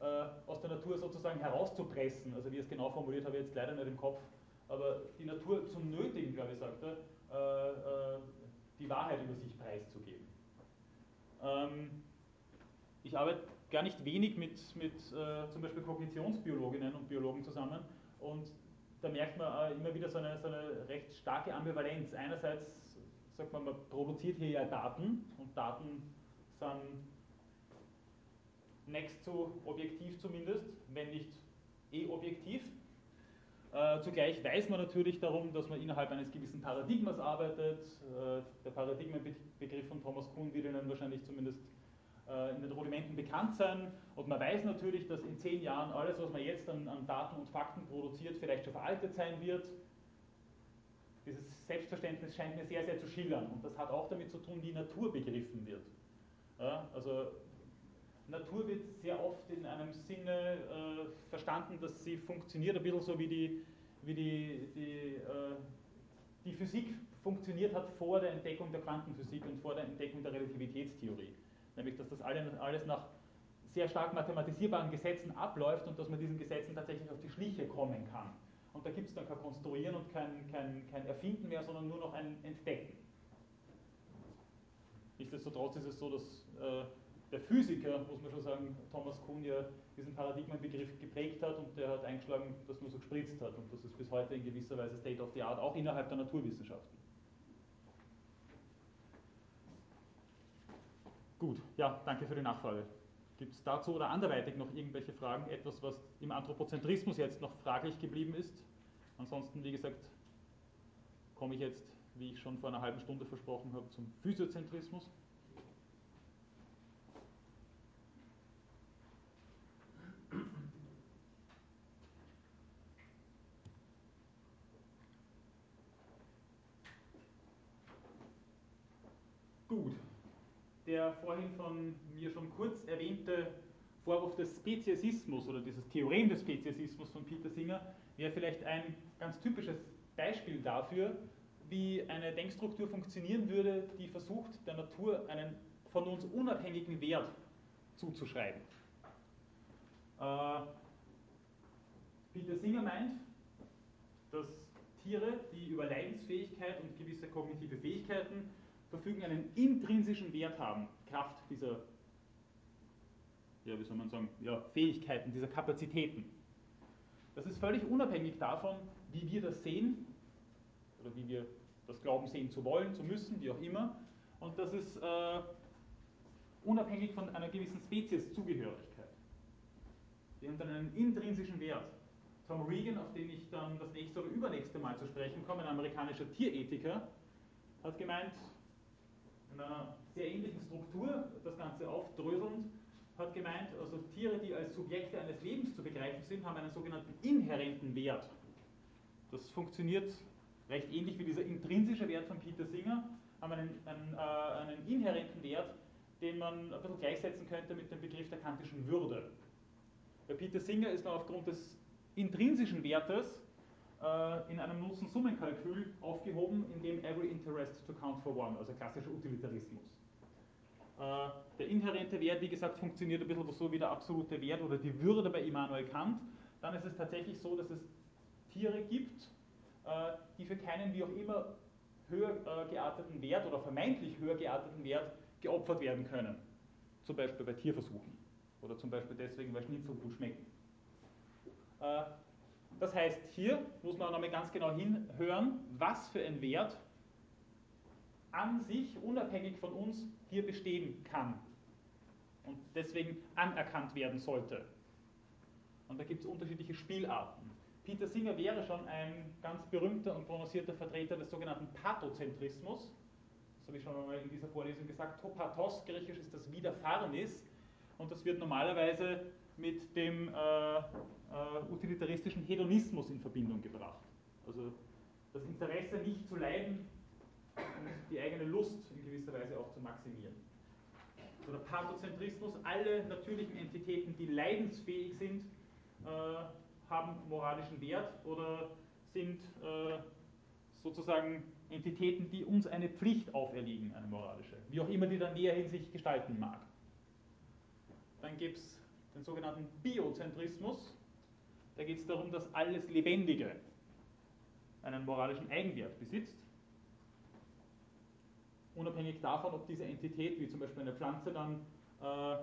äh, aus der Natur sozusagen herauszupressen. Also wie es genau formuliert habe, ich jetzt leider nicht im Kopf, aber die Natur zum Nötigen, glaube ich, sagt er, äh, äh, die Wahrheit über sich preiszugeben. Ähm, ich arbeite gar nicht wenig mit, mit äh, zum Beispiel Kognitionsbiologinnen und Biologen zusammen und da merkt man immer wieder so eine, so eine recht starke Ambivalenz. Einerseits sagt man, man produziert hier ja Daten und Daten sind next zu objektiv zumindest, wenn nicht eh objektiv. Äh, zugleich weiß man natürlich darum, dass man innerhalb eines gewissen Paradigmas arbeitet. Äh, der Paradigmenbegriff von Thomas Kuhn wird Ihnen wahrscheinlich zumindest in den Rudimenten bekannt sein. Und man weiß natürlich, dass in zehn Jahren alles, was man jetzt an, an Daten und Fakten produziert, vielleicht schon veraltet sein wird. Dieses Selbstverständnis scheint mir sehr, sehr zu schillern. Und das hat auch damit zu tun, wie Natur begriffen wird. Ja, also Natur wird sehr oft in einem Sinne äh, verstanden, dass sie funktioniert, ein bisschen so wie die, wie die, die, äh, die Physik funktioniert hat vor der Entdeckung der Quantenphysik und vor der Entdeckung der Relativitätstheorie. Nämlich, dass das alles nach sehr stark mathematisierbaren Gesetzen abläuft und dass man diesen Gesetzen tatsächlich auf die Schliche kommen kann. Und da gibt es dann kein Konstruieren und kein, kein, kein Erfinden mehr, sondern nur noch ein Entdecken. Nichtsdestotrotz ist es so, dass äh, der Physiker, muss man schon sagen, Thomas Kuhn ja diesen Paradigmenbegriff geprägt hat und der hat eingeschlagen, dass man so gespritzt hat. Und das ist bis heute in gewisser Weise State of the Art, auch innerhalb der Naturwissenschaften. Gut, ja, danke für die Nachfrage. Gibt es dazu oder anderweitig noch irgendwelche Fragen? Etwas, was im Anthropozentrismus jetzt noch fraglich geblieben ist? Ansonsten, wie gesagt, komme ich jetzt, wie ich schon vor einer halben Stunde versprochen habe, zum Physiozentrismus. Gut, der vorhin von mir schon kurz erwähnte Vorwurf des Speziesismus oder dieses Theorem des Speziesismus von Peter Singer wäre vielleicht ein ganz typisches Beispiel dafür, wie eine Denkstruktur funktionieren würde, die versucht, der Natur einen von uns unabhängigen Wert zuzuschreiben. Äh, Peter Singer meint, dass Tiere, die über Leidensfähigkeit und gewisse kognitive Fähigkeiten verfügen, einen intrinsischen Wert haben, Kraft dieser, ja, wie soll man sagen, ja, Fähigkeiten, dieser Kapazitäten. Das ist völlig unabhängig davon, wie wir das sehen oder wie wir das glauben sehen zu wollen, zu müssen, wie auch immer. Und das ist äh, unabhängig von einer gewissen Spezieszugehörigkeit. Die haben dann einen intrinsischen Wert. Tom Regan, auf den ich dann das nächste oder übernächste Mal zu sprechen komme, ein amerikanischer Tierethiker, hat gemeint, in einer sehr ähnlichen Struktur, das Ganze aufdröselnd, hat gemeint, also Tiere, die als Subjekte eines Lebens zu begreifen sind, haben einen sogenannten inhärenten Wert. Das funktioniert recht ähnlich wie dieser intrinsische Wert von Peter Singer, haben einen, einen, äh, einen inhärenten Wert, den man ein bisschen gleichsetzen könnte mit dem Begriff der kantischen Würde. Bei Peter Singer ist man aufgrund des intrinsischen Wertes in einem Nutzen-Summen-Kalkül aufgehoben, in dem every interest to count for one, also klassischer Utilitarismus. Äh, der inhärente Wert, wie gesagt, funktioniert ein bisschen so wie der absolute Wert oder die Würde bei Immanuel Kant. Dann ist es tatsächlich so, dass es Tiere gibt, äh, die für keinen wie auch immer höher gearteten Wert oder vermeintlich höher gearteten Wert geopfert werden können. Zum Beispiel bei Tierversuchen oder zum Beispiel deswegen, weil Schnitzel gut schmecken. Das heißt, hier muss man nochmal ganz genau hinhören, was für ein Wert an sich, unabhängig von uns, hier bestehen kann und deswegen anerkannt werden sollte. Und da gibt es unterschiedliche Spielarten. Peter Singer wäre schon ein ganz berühmter und prononcierter Vertreter des sogenannten Pathozentrismus. Das habe ich schon einmal in dieser Vorlesung gesagt. Topathos, griechisch ist das Widerfahrnis. Und das wird normalerweise mit dem äh, äh, utilitaristischen Hedonismus in Verbindung gebracht. Also das Interesse nicht zu leiden und die eigene Lust in gewisser Weise auch zu maximieren. Oder Pathozentrismus, alle natürlichen Entitäten, die leidensfähig sind, äh, haben moralischen Wert oder sind äh, sozusagen Entitäten, die uns eine Pflicht auferlegen, eine moralische, wie auch immer die dann näher in sich gestalten mag. Dann gibt es den sogenannten Biozentrismus. Da geht es darum, dass alles Lebendige einen moralischen Eigenwert besitzt. Unabhängig davon, ob diese Entität, wie zum Beispiel eine Pflanze, dann äh,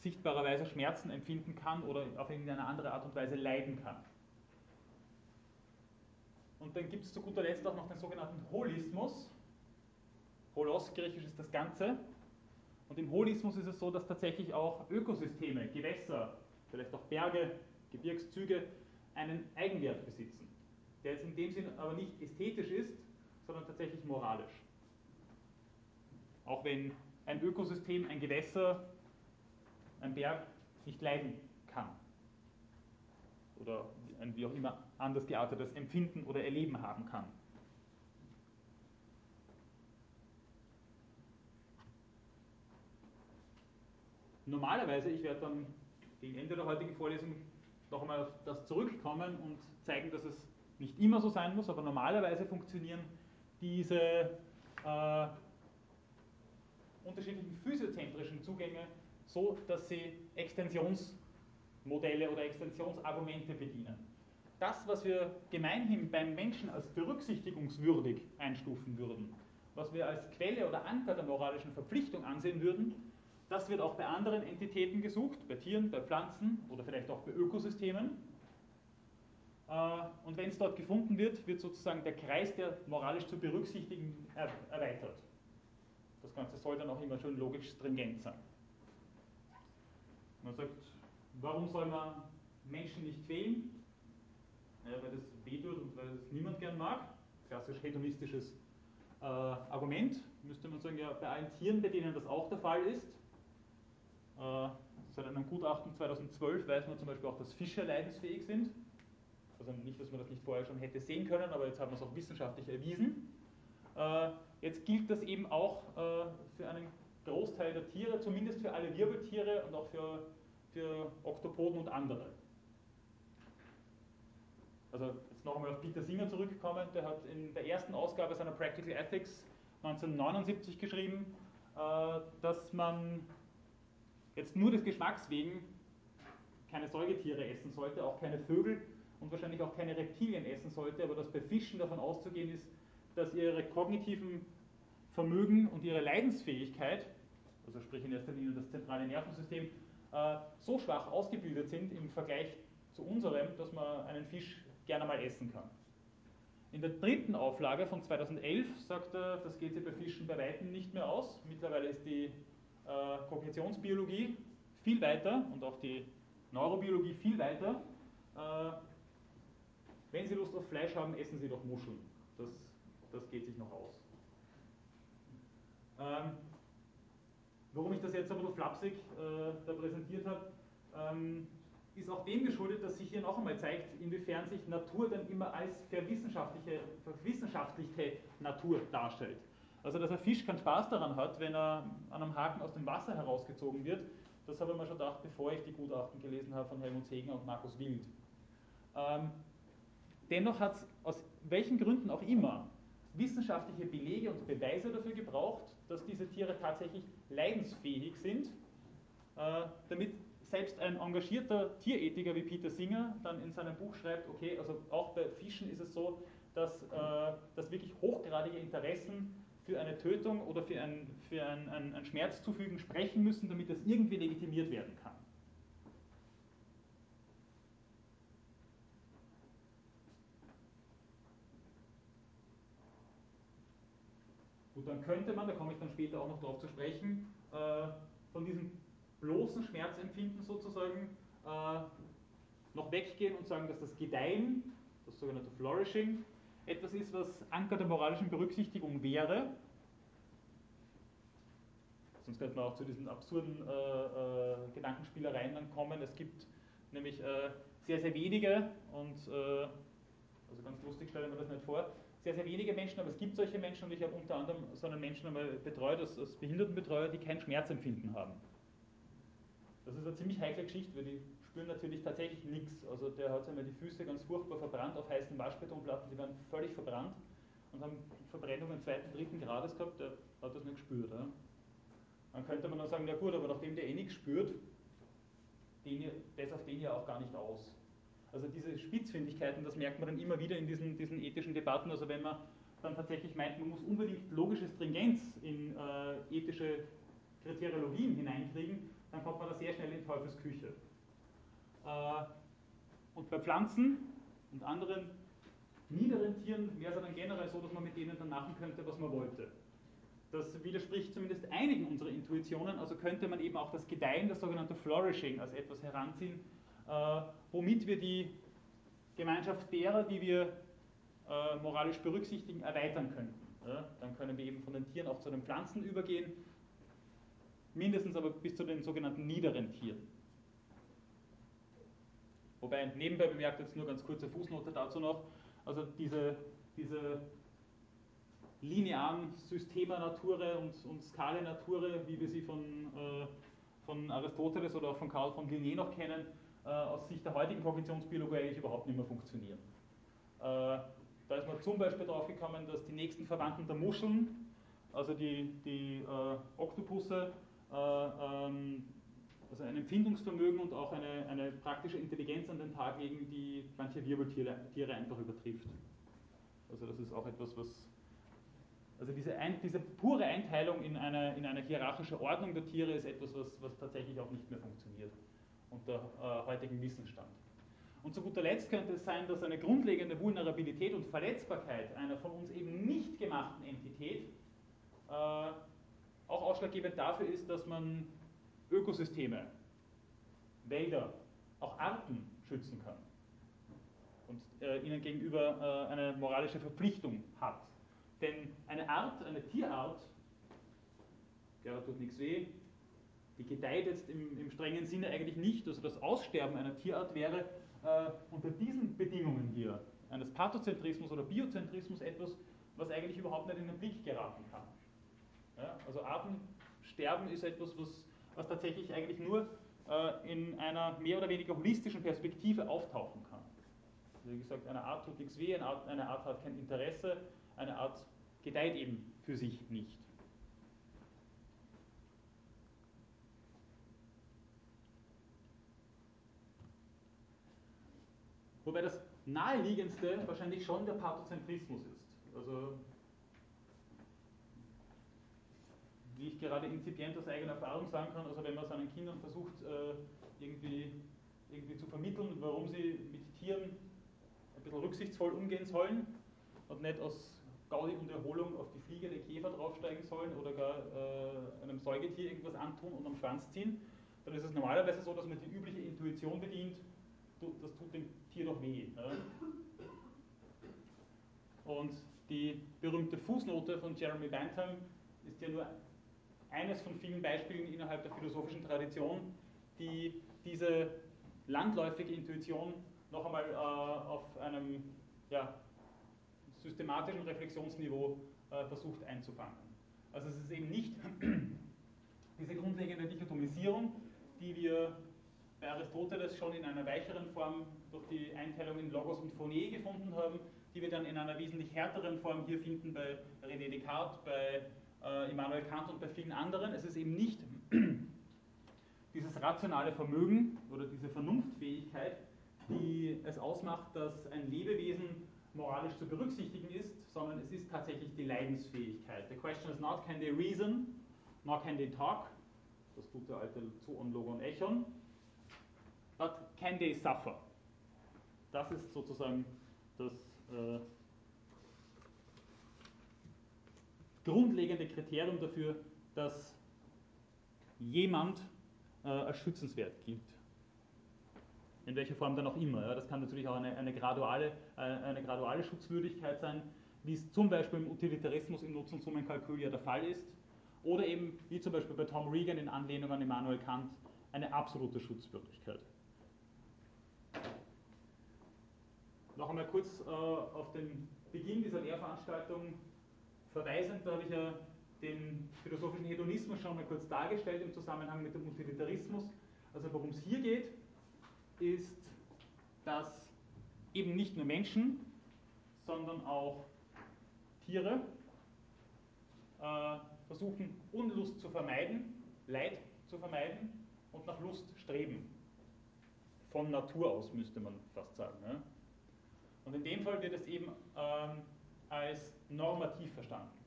sichtbarerweise Schmerzen empfinden kann oder auf irgendeine andere Art und Weise leiden kann. Und dann gibt es zu guter Letzt auch noch den sogenannten Holismus. Holos, griechisch ist das Ganze. Und im Holismus ist es so, dass tatsächlich auch Ökosysteme, Gewässer, vielleicht auch Berge, Gebirgszüge, einen Eigenwert besitzen, der jetzt in dem Sinn aber nicht ästhetisch ist, sondern tatsächlich moralisch. Auch wenn ein Ökosystem, ein Gewässer, ein Berg nicht leiden kann. Oder ein wie auch immer anders geartetes Empfinden oder Erleben haben kann. Normalerweise, ich werde dann gegen Ende der heutigen Vorlesung noch einmal auf das zurückkommen und zeigen, dass es nicht immer so sein muss, aber normalerweise funktionieren diese äh, unterschiedlichen physiozentrischen Zugänge so, dass sie Extensionsmodelle oder Extensionsargumente bedienen. Das, was wir gemeinhin beim Menschen als berücksichtigungswürdig einstufen würden, was wir als Quelle oder Anker der moralischen Verpflichtung ansehen würden, das wird auch bei anderen Entitäten gesucht, bei Tieren, bei Pflanzen oder vielleicht auch bei Ökosystemen. Äh, und wenn es dort gefunden wird, wird sozusagen der Kreis der moralisch zu berücksichtigen erweitert. Das Ganze soll dann auch immer schon logisch stringent sein. Man sagt, warum soll man Menschen nicht quälen? Naja, weil das weh tut und weil es niemand gern mag. Klassisch hedonistisches äh, Argument. Müsste man sagen, ja, bei allen Tieren, bei denen das auch der Fall ist, seit einem Gutachten 2012 weiß man zum Beispiel auch, dass Fische leidensfähig sind. Also nicht, dass man das nicht vorher schon hätte sehen können, aber jetzt hat man es auch wissenschaftlich erwiesen. Äh, jetzt gilt das eben auch äh, für einen Großteil der Tiere, zumindest für alle Wirbeltiere und auch für, für Oktopoden und andere. Also jetzt noch einmal auf Peter Singer zurückkommen, der hat in der ersten Ausgabe seiner Practical Ethics 1979 geschrieben, dass man jetzt nur des Geschmacks wegen keine Säugetiere essen sollte, auch keine Vögel und wahrscheinlich auch keine Reptilien essen sollte, aber dass bei Fischen davon auszugehen ist, dass ihre kognitiven Vermögen und ihre Leidensfähigkeit, also sprich in erster Linie das zentrale Nervensystem, äh, so schwach ausgebildet sind im Vergleich zu unserem, dass man einen Fisch gerne mal essen kann. In der dritten Auflage von 2011 sagt er, das geht sich bei Fischen bei Weitem nicht mehr aus. Mittlerweile ist die Kognitionsbiologie viel weiter und auch die Neurobiologie viel weiter. Äh, wenn Sie Lust auf Fleisch haben, essen Sie doch Muscheln. Das, das geht sich noch aus. Ähm, warum ich das jetzt aber so flapsig äh, da präsentiert habe, ähm, ist auch dem geschuldet, dass sich hier noch einmal zeigt, inwiefern sich Natur dann immer als verwissenschaftliche, verwissenschaftlichte Natur darstellt. Also, dass ein Fisch keinen Spaß daran hat, wenn er an einem Haken aus dem Wasser herausgezogen wird, das habe ich mir schon gedacht, bevor ich die Gutachten gelesen habe von Helmut Segner und Markus Wild. Ähm, dennoch hat es aus welchen Gründen auch immer wissenschaftliche Belege und Beweise dafür gebraucht, dass diese Tiere tatsächlich leidensfähig sind, äh, damit selbst ein engagierter Tierethiker wie Peter Singer dann in seinem Buch schreibt, okay, also auch bei Fischen ist es so, dass, äh, dass wirklich hochgradige Interessen für eine Tötung oder für ein, für ein, ein, ein Schmerzzufügen sprechen müssen, damit das irgendwie legitimiert werden kann. Gut, dann könnte man, da komme ich dann später auch noch darauf zu sprechen, äh, von diesem bloßen Schmerzempfinden sozusagen äh, noch weggehen und sagen, dass das Gedeihen, das sogenannte Flourishing, etwas ist, was Anker der moralischen Berücksichtigung wäre. Sonst könnte man auch zu diesen absurden äh, äh, Gedankenspielereien dann kommen. Es gibt nämlich äh, sehr, sehr wenige und, äh, also ganz lustig stellen wir das nicht vor, sehr, sehr wenige Menschen, aber es gibt solche Menschen und ich habe unter anderem so einen Menschen einmal betreut als, als Behindertenbetreuer, die kein Schmerzempfinden haben. Das ist eine ziemlich heikle Geschichte, weil die spüren natürlich tatsächlich nichts. Also der hat einmal die Füße ganz furchtbar verbrannt auf heißen Waschbetonplatten, die waren völlig verbrannt und haben Verbrennungen zweiten, dritten Grades gehabt, der hat das nicht gespürt. Ja. Dann könnte man dann sagen, ja gut, aber nachdem der eh nichts spürt, den, das auf den ja auch gar nicht aus. Also diese Spitzfindigkeiten, das merkt man dann immer wieder in diesen, diesen ethischen Debatten. Also wenn man dann tatsächlich meint, man muss unbedingt logische Stringenz in äh, ethische Kriteriologien hineinkriegen, dann kommt man da sehr schnell in Teufels Küche. Äh, und bei Pflanzen und anderen niederen Tieren wäre es dann generell so, dass man mit denen dann machen könnte, was man wollte. Das widerspricht zumindest einigen unserer Intuitionen, also könnte man eben auch das Gedeihen, das sogenannte Flourishing, als etwas heranziehen, äh, womit wir die Gemeinschaft derer, die wir äh, moralisch berücksichtigen, erweitern könnten. Dann können wir eben von den Tieren auch zu den Pflanzen übergehen, mindestens aber bis zu den sogenannten niederen Tieren. Wobei nebenbei bemerkt, jetzt nur ganz kurze Fußnote dazu noch, also diese, diese linearen Systema Nature und, und Skale wie wir sie von, äh, von Aristoteles oder auch von Karl von Linné noch kennen, äh, aus Sicht der heutigen Kognitionsbiologie eigentlich überhaupt nicht mehr funktionieren. Äh, da ist man zum Beispiel darauf gekommen, dass die nächsten Verwandten der Muscheln, also die, die äh, Oktopusse, äh, ähm, also ein Empfindungsvermögen und auch eine, eine praktische Intelligenz an den Tag legen, die manche Wirbeltiere Tiere einfach übertrifft. Also das ist auch etwas, was also diese, ein, diese pure Einteilung in eine, in eine hierarchische Ordnung der Tiere ist etwas, was, was tatsächlich auch nicht mehr funktioniert unter äh, heutigem Wissensstand. Und zu guter Letzt könnte es sein, dass eine grundlegende Vulnerabilität und Verletzbarkeit einer von uns eben nicht gemachten Entität äh, auch ausschlaggebend dafür ist, dass man Ökosysteme, Wälder, auch Arten schützen kann und äh, ihnen gegenüber äh, eine moralische Verpflichtung hat. Denn eine Art, eine Tierart, der tut nichts weh, die gedeiht jetzt im, im, strengen Sinne eigentlich nicht. Also das Aussterben einer Tierart wäre äh, unter diesen Bedingungen hier, eines Pathozentrismus oder Biozentrismus, etwas, was eigentlich überhaupt nicht in den Blick geraten kann. Ja, also Artensterben ist etwas, was, was tatsächlich eigentlich nur äh, in einer mehr oder weniger holistischen Perspektive auftauchen kann. Also wie gesagt, eine Art tut nichts weh, eine Art, eine Art hat kein Interesse, eine Art gedeiht eben für sich nicht. Wobei das naheliegendste wahrscheinlich schon der Pathozentrismus ist. Also, wie ich gerade incipient aus eigener Erfahrung sagen kann, also wenn man seinen Kindern versucht, äh, irgendwie, irgendwie zu vermitteln, warum sie mit Tieren ein bisschen rücksichtsvoll umgehen sollen und nicht aus Gaudi und Erholung auf die Fliege der Käfer draufsteigen sollen oder gar äh, einem Säugetier irgendwas antun und am Schwanz ziehen, dann ist es normalerweise so, dass man die übliche Intuition bedient, das tut dem Tier doch weh. Ja? Und die berühmte Fußnote von Jeremy Bentham ist ja nur eines von vielen Beispielen innerhalb der philosophischen Tradition, die diese landläufige Intuition noch einmal äh, auf einem ja, systematischen Reflexionsniveau äh, versucht einzufangen. Also es ist eben nicht diese grundlegende Dichotomisierung, die wir bei Aristoteles schon in einer weicheren Form durch die Einteilung in Logos und Phoné gefunden haben, die wir dann in einer wesentlich härteren Form hier finden bei René Descartes, bei äh, Immanuel Kant und bei vielen anderen. Es ist eben nicht dieses rationale Vermögen oder diese Vernunftfähigkeit, die es ausmacht, dass ein Lebewesen moralisch zu berücksichtigen ist, sondern es ist tatsächlich die Leidensfähigkeit. The question is not can they reason, nor can they talk, das tut der alte Zoon, Logon, Echon, but can they suffer? Das ist sozusagen das äh, grundlegende Kriterium dafür, dass jemand äh, als schützenswert gilt. In welcher Form dann auch immer. Ja. Das kann natürlich auch eine, eine, graduale, äh, eine graduale Schutzwürdigkeit sein, wie es zum Beispiel im Utilitarismus im Nutz- und Summenkalkül ja der Fall ist. Oder eben, wie zum Beispiel bei Tom Regan in Anlehnung an Immanuel Kant, eine absolute Schutzwürdigkeit. Noch einmal kurz äh, auf den Beginn dieser Lehrveranstaltung verweisend, da habe ich ja den philosophischen Hedonismus schon mal kurz dargestellt im Zusammenhang mit dem Utilitarismus. Also worum es hier geht, ist, dass eben nicht nur Menschen, sondern auch Tiere äh, versuchen, Unlust zu vermeiden, Leid zu vermeiden und nach Lust streben. Von Natur aus müsste man fast sagen. Ja? Und in dem Fall wird es eben ähm, als normativ verstanden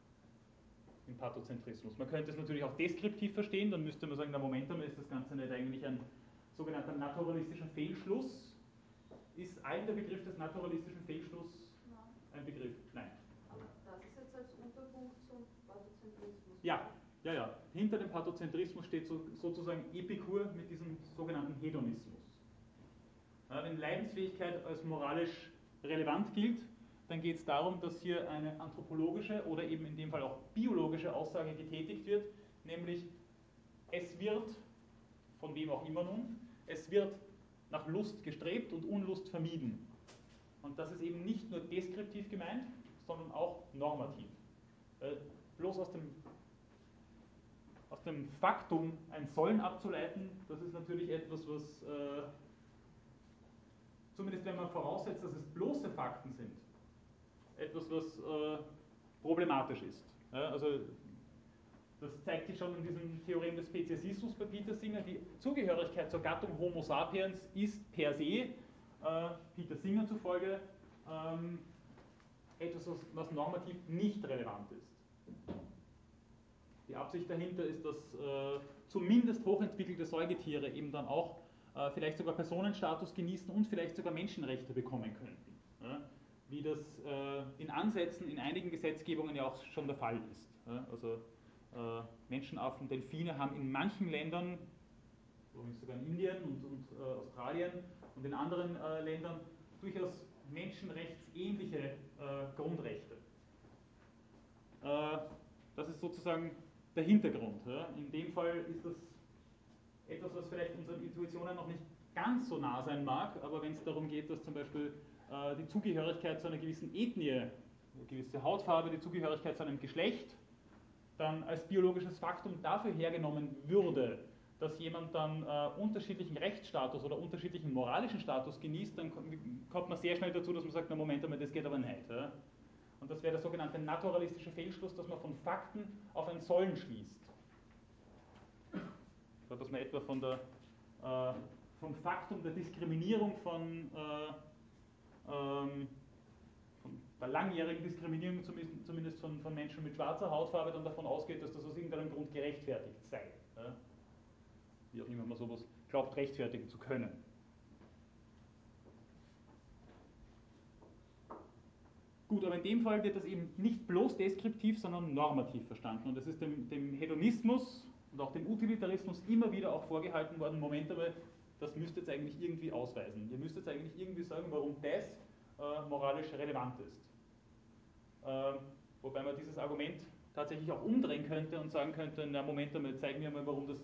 im Pathozentrismus. Man könnte es natürlich auch deskriptiv verstehen, dann müsste man sagen, na Momentum ist das Ganze nicht eigentlich ein sogenannter naturalistischer Fehlschluss. Ist allen der Begriff des naturalistischen Fehlschlusses ein Begriff? Nein. Aber das ist jetzt als Unterpunkt zum Pathozentrismus. Ja, ja, ja. Hinter dem Pathozentrismus steht so, sozusagen Epikur mit diesem sogenannten Hedonismus. Ja, wenn Leidensfähigkeit als moralisch relevant gilt, dann geht es darum, dass hier eine anthropologische oder eben in dem Fall auch biologische Aussage getätigt wird, nämlich es wird, von wem auch immer nun, es wird nach Lust gestrebt und Unlust vermieden. Und das ist eben nicht nur deskriptiv gemeint, sondern auch normativ. Weil bloß aus dem, aus dem Faktum ein Sollen abzuleiten, das ist natürlich etwas, was, äh, zumindest wenn man voraussetzt, dass es bloße Fakten sind, etwas, was äh, problematisch ist. Ja, also das zeigt sich schon in diesem Theorem des Speziesismus bei Peter Singer. Die Zugehörigkeit zur Gattung Homo sapiens ist per se, äh, Peter Singer zufolge, ähm, etwas, was, was, normativ nicht relevant ist. Die Absicht dahinter ist, dass äh, zumindest hochentwickelte Säugetiere eben dann auch äh, vielleicht sogar Personenstatus genießen und vielleicht sogar Menschenrechte bekommen könnten. Wie das äh, in Ansätzen in einigen Gesetzgebungen ja auch schon der Fall ist. Also äh, Menschenaffen, Delfine haben in manchen Ländern, übrigens sogar in Indien und, und äh, Australien und in anderen Ländern, durchaus menschenrechtsähnliche äh, Grundrechte. Das ist sozusagen der Hintergrund. In dem Fall ist das etwas, was vielleicht unseren Intuitionen noch nicht ganz so nah sein mag, aber wenn es darum geht, dass zum Beispiel die Zugehörigkeit zu einer gewissen Ethnie, eine gewisse Hautfarbe, die Zugehörigkeit zu einem Geschlecht dann als biologisches Faktum dafür hergenommen würde, dass jemand dann äh, unterschiedlichen Rechtsstatus oder unterschiedlichen moralischen Status genießt, dann kommt man sehr schnell dazu, dass man sagt, na Moment einmal, das geht aber nicht. Ja? Und das wäre der sogenannte naturalistische Fehlschluss, dass man von Fakten auf ein Sollen schließt. Dass man etwa von der, äh, vom Faktum der Diskriminierung von äh, ähm, bei langjährigen Diskriminierung zumindest von, von, Menschen mit schwarzer Hautfarbe dann davon ausgeht, dass das aus irgendeinem Grund gerechtfertigt sei. Ja? Wie auch immer man sowas glaubt, rechtfertigen zu können. Gut, aber in dem Fall wird das eben nicht bloß deskriptiv, sondern normativ verstanden. Und es ist dem, dem, Hedonismus und auch dem Utilitarismus immer wieder auch vorgehalten worden, Moment aber, das müsst ihr jetzt eigentlich irgendwie ausweisen. Ihr müsst jetzt eigentlich irgendwie sagen, warum das äh, moralisch relevant ist. Ähm, wobei man dieses Argument tatsächlich auch umdrehen könnte und sagen könnte, na Moment einmal, zeig mir mal, warum das,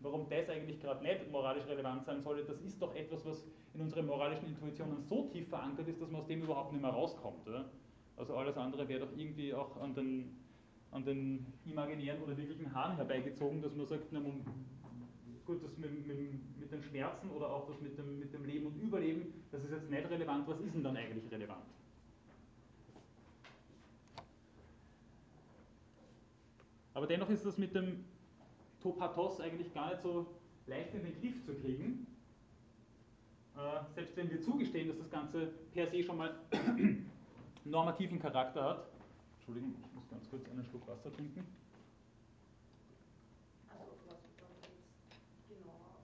warum das eigentlich gerade nicht moralisch relevant sein sollte. Das ist doch etwas, was in unseren moralischen Intuitionen so tief verankert ist, dass man aus dem überhaupt nicht mehr rauskommt. Oder? Also alles andere wäre doch irgendwie auch an den, an den imaginären oder wirklichen Haaren herbeigezogen, dass man sagt, na, gut, das mit, mit, mit den Schmerzen oder auch das mit dem, mit dem Leben und Überleben, das ist jetzt nicht relevant, was ist denn dann eigentlich relevant? Aber dennoch ist das mit dem Topatos eigentlich gar nicht so leicht in den Griff zu kriegen. Äh, selbst wenn wir zugestehen, dass das Ganze per se schon mal normativen Charakter hat. Entschuldigung, ich muss ganz kurz einen Schluck Wasser trinken. Also was jetzt genau?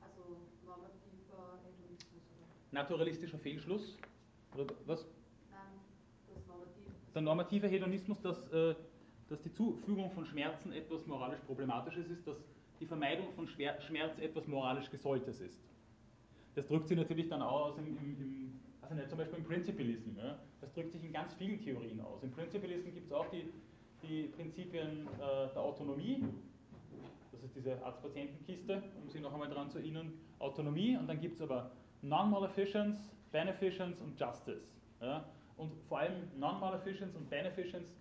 Also normativer Hedonismus oder? Naturalistischer Fehlschluss? Oder was? Normative. Der normative Hedonismus, das äh, dass die Zufügung von Schmerzen etwas moralisch Problematisches ist, dass die Vermeidung von Schmerz etwas moralisch Gesolltes ist. Das drückt sich natürlich dann auch aus im, im, im also nicht zum Beispiel im Principialism. Ja? Das drückt sich in ganz vielen Theorien aus. Im Principialism gibt es auch die, die Prinzipien äh, der Autonomie, das ist diese Arzt-Patienten-Kiste, um sich noch einmal daran zu erinnern, Autonomie, und dann gibt es aber Non-Maleficence, Beneficence und Justice. Ja? Und vor allem Non-Maleficence und Beneficence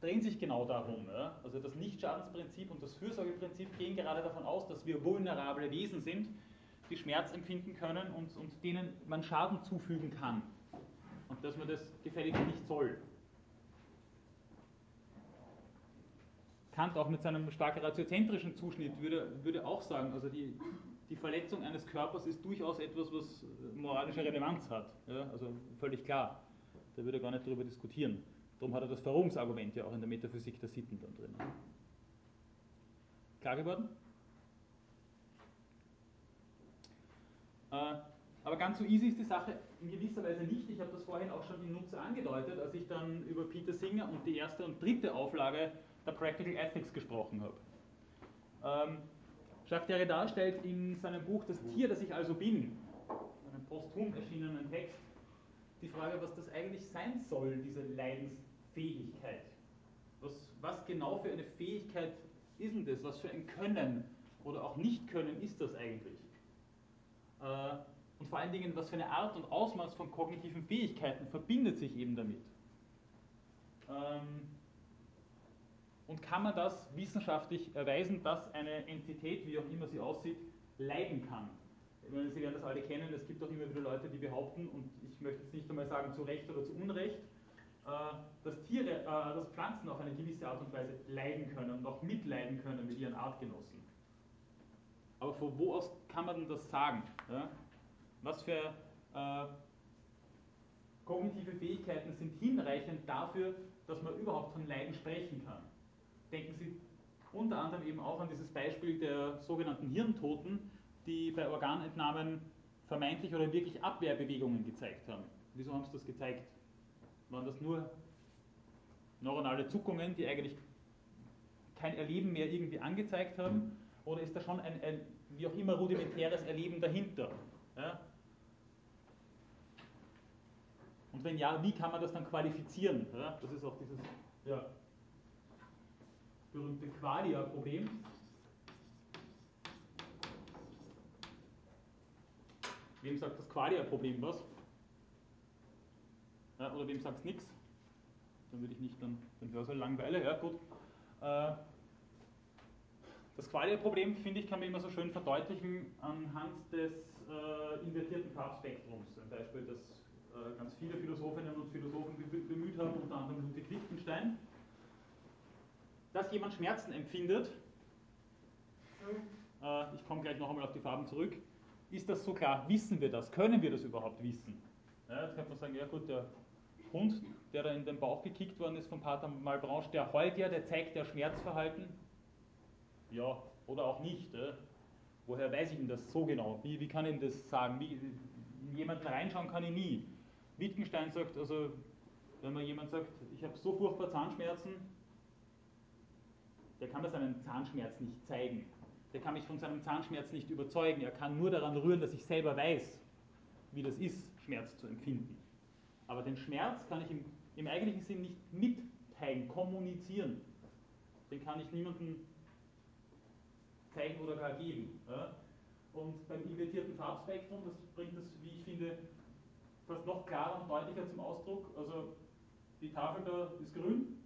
drehen sich genau darum. Ja? Also das Nichtschadensprinzip und das Fürsorgeprinzip gehen gerade davon aus, dass wir vulnerable Wesen sind, die Schmerz empfinden können und, und denen man Schaden zufügen kann. Und dass man das gefälligst nicht soll. Kant auch mit seinem stark ratiozentrischen Zuschnitt würde, würde auch sagen, also die, die Verletzung eines Körpers ist durchaus etwas, was moralische Relevanz hat. Ja? Also völlig klar. Da würde er gar nicht darüber diskutieren. Darum hat er das Verrohungsargument ja auch in der Metaphysik der Sitten dann drin. Klar geworden? Äh, aber ganz so easy ist die Sache in gewisser Weise nicht. Ich habe das vorhin auch schon im Nutzer angedeutet, als ich dann über Peter Singer und die erste und dritte Auflage der Practical Ethics gesprochen habe. Ähm, Jacques Derrida stellt in seinem Buch Das Tier, das ich also bin, posthum erschienenen Text die Frage, was das eigentlich sein soll, diese Leidensfähigkeit. Was, was genau für eine Fähigkeit ist denn das? Was für ein Können oder auch Nicht-Können ist das eigentlich? Äh, und vor allen Dingen, was für eine Art und Ausmaß von kognitiven Fähigkeiten verbindet sich eben damit? Ähm, und kann man das wissenschaftlich erweisen, dass eine Entität, wie auch immer sie aussieht, leiden kann? Meine, sie werden das alle kennen, es gibt auch immer wieder Leute, die behaupten, und ich möchte jetzt nicht einmal sagen zu Recht oder zu Unrecht, äh, dass Tiere, äh, dass Pflanzen auf eine gewisse Art und Weise leiden können und auch mitleiden können mit ihren Artgenossen. Aber von wo aus kann man denn das sagen? Was für äh, kognitive Fähigkeiten sind hinreichend dafür, dass man überhaupt von Leiden sprechen kann? Denken Sie unter anderem eben auch an dieses Beispiel der sogenannten Hirntoten, die bei Organentnahmen vermeintlich oder wirklich Abwehrbewegungen gezeigt haben. Wieso haben sie das gezeigt? Waren das nur neuronale Zuckungen, die eigentlich kein Erleben mehr irgendwie angezeigt haben? Oder ist da schon ein, ein wie auch immer rudimentäres Erleben dahinter? Ja? Und wenn ja, wie kann man das dann qualifizieren? Ja? Das ist auch dieses ja, berühmte Qualia-Problem. Wem sagt das Qualia-Problem was? Ja, oder wem sagt es nichts? Würde ich nicht dann den Hörsaal langweilen. Ja, gut. Äh, das Qualia-Problem, finde ich, kann man immer so schön verdeutlichen anhand des äh, invertierten Farbspektrums. Ein Beispiel, das äh, ganz viele Philosophinnen und Philosophen bemüht haben, unter anderem Ludwig Wittgenstein. Dass jemand Schmerzen empfindet, äh, ich komme gleich noch einmal auf die Farben zurück, ist das so klar? Wissen wir das? Können wir das überhaupt wissen? Ja, jetzt könnte man sagen, ja gut, der Hund, der da in den Bauch gekickt worden ist von Pater Malbranche, der heult ja, der zeigt ja Schmerzverhalten. Ja, oder auch nicht. Ja. Woher weiß ich denn das so genau? Wie, wie kann ich das sagen? Wie, in jemanden reinschauen kann ich nie. Wittgenstein sagt, also wenn man jemand sagt, ich habe so furchtbar Zahnschmerzen, der kann mir seinen Zahnschmerz nicht zeigen der kann mich von seinem Zahnschmerz nicht überzeugen. Er kann nur daran rühren, dass ich selber weiß, wie das ist, Schmerz zu empfinden. Aber den Schmerz kann ich im, im eigentlichen Sinn nicht mitteilen, kommunizieren. Den kann ich niemandem zeigen oder gar geben. Ja? Und beim invertierten Farbspektrum, das bringt das, wie ich finde, fast noch klarer und deutlicher zum Ausdruck. Also die Tafel da ist grün,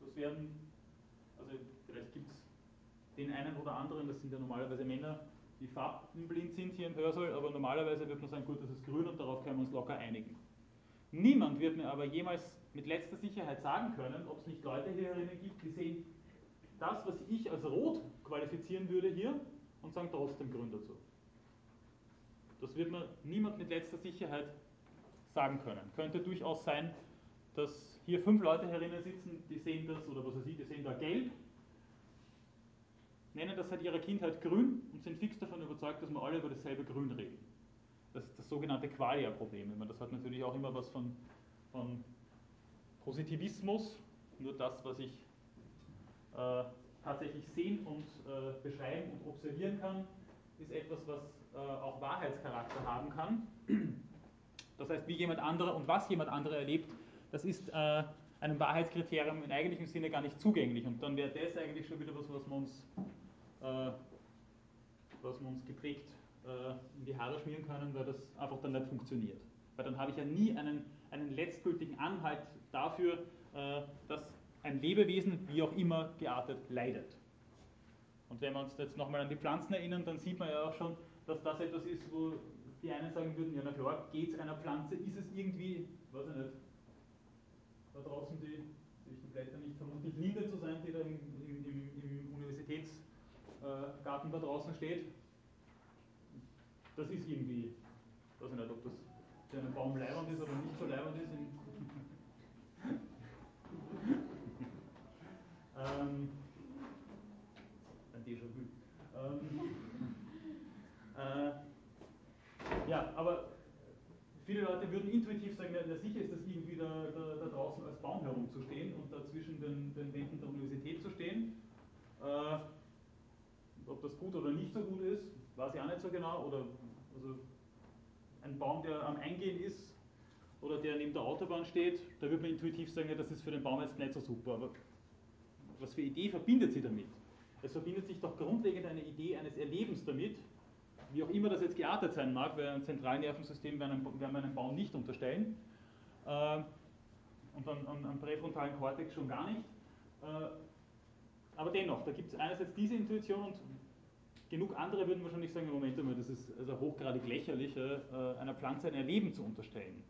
das werden, also vielleicht gibt es den einen oder anderen, das sind ja normalerweise Männer, die farbenblind sind hier im Hörsaal, aber normalerweise wird man sagen, gut, das ist grün und darauf können wir uns locker einigen. Niemand wird mir aber jemals mit letzter Sicherheit sagen können, ob es nicht Leute hier gibt, die sehen das, was ich als rot qualifizieren würde hier und sagen trotzdem grün dazu. Das wird mir niemand mit letzter Sicherheit sagen können. Könnte durchaus sein, dass hier fünf Leute herinnen sitzen, die sehen das, oder was weiß ich, die sehen da gelb nennen das seit ihrer Kindheit grün und sind fix davon überzeugt, dass wir alle über dasselbe Grün reden. Das ist das sogenannte Qualia-Problem. Das hat natürlich auch immer was von, von Positivismus, nur das, was ich äh, tatsächlich sehen und äh, beschreiben und observieren kann, ist etwas, was äh, auch Wahrheitscharakter haben kann. Das heißt, wie jemand anderer und was jemand anderer erlebt, das ist äh, einem Wahrheitskriterium im eigentlichen Sinne gar nicht zugänglich. Und dann wäre das eigentlich schon wieder was, was wir uns was wir uns geprägt äh, in die Haare schmieren können, weil das einfach dann nicht funktioniert. Weil dann habe ich ja nie einen, einen letztgültigen Anhalt dafür, äh, dass ein Lebewesen, wie auch immer geartet, leidet. Und wenn wir uns jetzt nochmal an die Pflanzen erinnern, dann sieht man ja auch schon, dass das etwas ist, wo die einen sagen würden, ja na klar, geht es einer Pflanze, ist es irgendwie, weiß ich nicht, da draußen die, sehe ich die Blätter nicht, vermutlich Linde zu sein, die da im, im, im Universitäts- äh, Garten da draußen steht, das ist irgendwie, ich weiß nicht, ob das für einen Baum leibend ist oder nicht so leibend ist. ähm, ein Déjà-vu. Ähm, äh, ja, aber viele Leute würden intuitiv sagen, na, sicher ist das irgendwie da, da, da, draußen als Baum herumzustehen und da zwischen den, den Wänden der Universität zu stehen. Äh, ob das gut oder nicht so gut ist, weiß ich auch nicht so genau. Oder, also ein Baum, der am Eingehen ist oder der neben der Autobahn steht, da würde man intuitiv sagen, ja, das ist für den Baum jetzt nicht so super. Aber was für Idee verbindet sie damit? Es verbindet sich doch grundlegend eine Idee eines Erlebens damit, wie auch immer das jetzt geartet sein mag, weil ein Zentralnervensystem werden wir einem Baum nicht unterstellen. Äh, und am präfrontalen Kortex schon gar nicht. Äh, aber dennoch, da gibt es einerseits diese Intuition und genug andere würden wahrscheinlich sagen, Moment einmal, das ist also hochgradig lächerlich, äh, einer Pflanze ein Erleben zu unterstellen.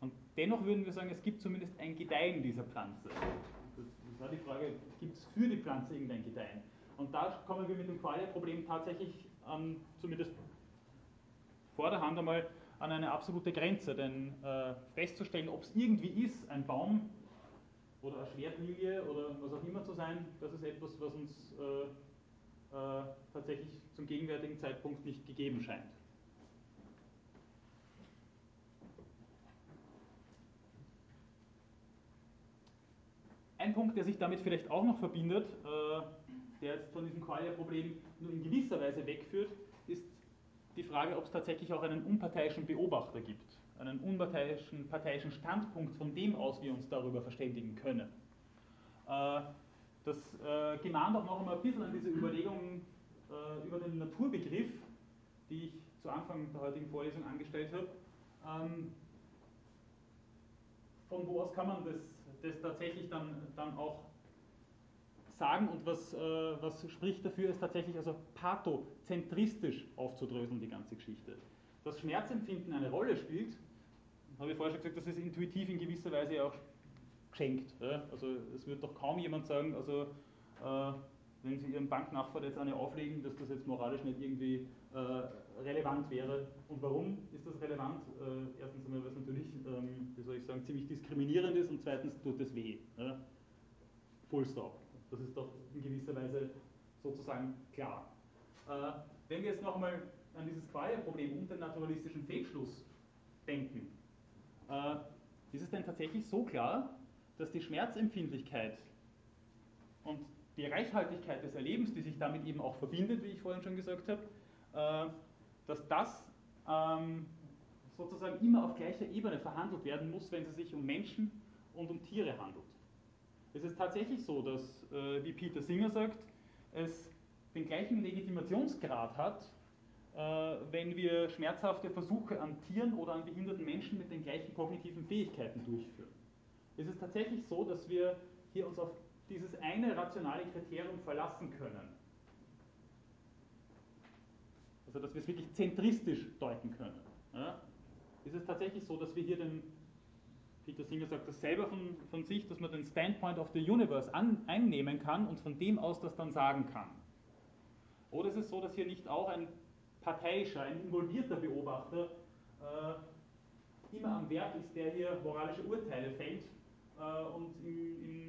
Und dennoch würden wir sagen, es gibt zumindest ein Gedeihen dieser Pflanze. Das war die Frage, gibt es für die Pflanze irgendein Gedeihen? Und da kommen wir mit dem Qualia-Problem tatsächlich ähm, zumindest vor der Hand einmal an eine absolute Grenze, denn äh, festzustellen, ob es irgendwie ist, ein Baum oder eine Schwertlinie oder was auch immer zu sein, das ist etwas, was uns äh, tatsächlich zum gegenwärtigen Zeitpunkt nicht gegeben scheint. Ein Punkt, der sich damit vielleicht auch noch verbindet, äh, der jetzt von diesem Qualia-Problem nur in gewisser Weise wegführt, ist die Frage, ob es tatsächlich auch einen unparteiischen Beobachter gibt, einen unparteiischen parteiischen Standpunkt, von dem aus wir uns darüber verständigen können. Das äh, gemahnt auch noch einmal ein bisschen an diese Überlegungen äh, über den Naturbegriff, die ich zu Anfang der heutigen Vorlesung angestellt habe. Ähm, von wo aus kann man das, das tatsächlich dann, dann auch sagen und was, äh, was spricht dafür, ist tatsächlich also pathozentristisch aufzudröseln, die ganze Geschichte. Dass Schmerzempfinden eine Rolle spielt, habe ich vorher schon gesagt, das ist intuitiv in gewisser Weise auch geschenkt. Ja? Also es wird doch kaum jemand sagen, also äh, wenn Sie Ihrem Banknachbar jetzt eine auflegen, dass das jetzt moralisch nicht irgendwie äh, relevant wäre. Und warum ist das relevant? Äh, erstens einmal, weil es natürlich, ähm, wie soll ich sagen, ziemlich diskriminierend ist und zweitens tut es weh. Ja? Full stop. Das ist doch in gewisser Weise sozusagen klar. Äh, wenn wir jetzt noch einmal an dieses Qualia-Problem und den naturalistischen Fehlschluss denken, äh, ist es denn tatsächlich so klar, dass die Schmerzempfindlichkeit und die Reichhaltigkeit des Erlebens, die sich damit eben auch verbindet, wie ich vorhin schon gesagt habe, äh, dass das ähm, sozusagen immer auf gleicher Ebene verhandelt werden muss, wenn es sich um Menschen und um Tiere handelt. Es ist tatsächlich so, dass, äh, wie Peter Singer sagt, es den gleichen Legitimationsgrad hat, äh, wenn wir schmerzhafte Versuche an Tieren oder an behinderten Menschen mit den gleichen kognitiven Fähigkeiten durchführen. Es ist tatsächlich so, dass wir hier uns auf dieses eine rationale Kriterium verlassen können. Also dass wir es wirklich zentristisch deuten können. Ja? Ist es tatsächlich so, dass wir hier den, Peter Singer sagt das selber von, von sich, dass man den Standpoint of the Universe an, einnehmen kann und von dem aus das dann sagen kann. Oder ist es so, dass hier nicht auch ein parteiischer, ein involvierter Beobachter äh, immer am Werk ist, der hier moralische Urteile fällt und in, in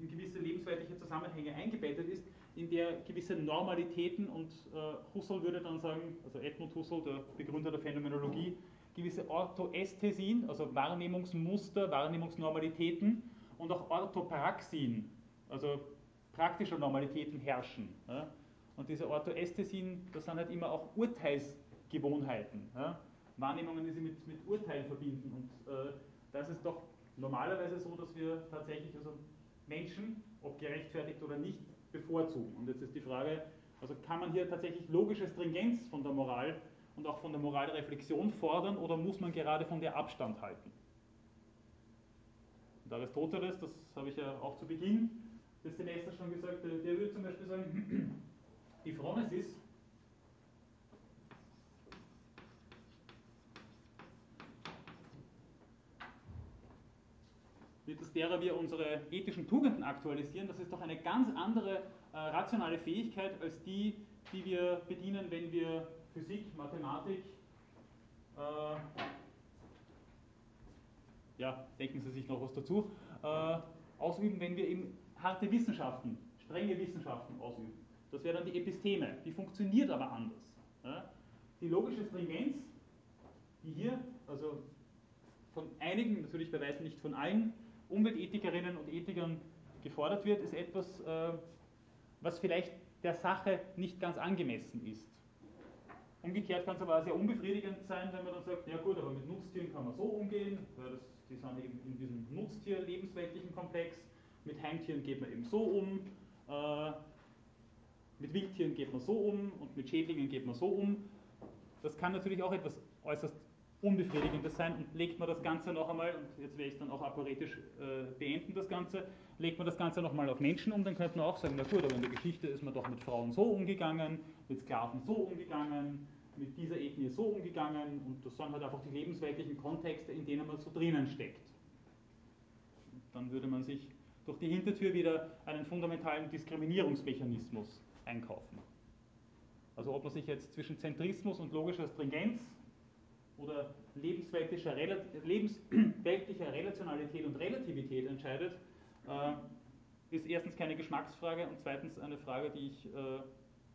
in gewisse lebensweltliche Zusammenhänge eingebettet ist, in der gewisse Normalitäten und äh, Husserl würde dann sagen, also Edmund Husserl, der Begründer der Phänomenologie, gewisse Orthoästhesien, also Wahrnehmungsmuster, Wahrnehmungsnormalitäten und auch Orthopraxien, also praktische Normalitäten herrschen. Ja? Und diese Orthoästhesien, das sind halt immer auch Urteilsgewohnheiten. Ja? Wahrnehmungen, die sie mit, mit Urteilen verbinden. Und äh, das ist doch normalerweise so, dass wir tatsächlich also Menschen, ob gerechtfertigt oder nicht, bevorzugen. Und jetzt ist die Frage, also kann man hier tatsächlich logische Stringenz von der Moral und auch von der Moralreflexion fordern oder muss man gerade von der Abstand halten? Und Aristoteles, das habe ich ja auch zu Beginn des Semesters schon gesagt, der, würde zum Beispiel sagen, die Frommes mittels derer wir unsere ethischen Tugenden aktualisieren, das ist doch eine ganz andere äh, rationale Fähigkeit als die, die wir bedienen, wenn wir Physik, Mathematik, äh, ja, denken Sie sich noch was dazu, äh, ausüben, wenn wir eben harte Wissenschaften, strenge Wissenschaften ausüben. Das wäre dann die Episteme, die funktioniert aber anders. Ja? Die logische Stringenz, die hier, also von einigen, natürlich bei weitem nicht von allen, Umweltethikerinnen und Ethikern gefordert wird, ist etwas, äh, was vielleicht der Sache nicht ganz angemessen ist. Umgekehrt kann es aber auch sehr unbefriedigend sein, wenn man dann sagt, ja gut, aber mit Nutztieren kann man so umgehen, weil das, die sind eben in diesem Nutztier-lebensweltlichen Komplex, mit Heimtieren geht man eben so um, äh, mit Wildtieren geht man so um und mit Schädlingen geht man so um. Das kann natürlich auch etwas äußerst Unbefriedigendes sein und legt man das Ganze noch einmal, und jetzt werde ich es dann auch aporetisch äh, beenden, das Ganze, legt man das Ganze nochmal auf Menschen um, dann könnte man auch sagen, na gut, aber in der Geschichte ist man doch mit Frauen so umgegangen, mit Sklaven so umgegangen, mit dieser Ethnie so umgegangen und das sind halt einfach die lebensweltlichen Kontexte, in denen man so drinnen steckt. Dann würde man sich durch die Hintertür wieder einen fundamentalen Diskriminierungsmechanismus einkaufen. Also ob man sich jetzt zwischen Zentrismus und logischer Stringenz oder lebensweltlicher, lebensweltlicher Relationalität und Relativität entscheidet, äh, ist erstens keine Geschmacksfrage und zweitens eine Frage, die ich äh,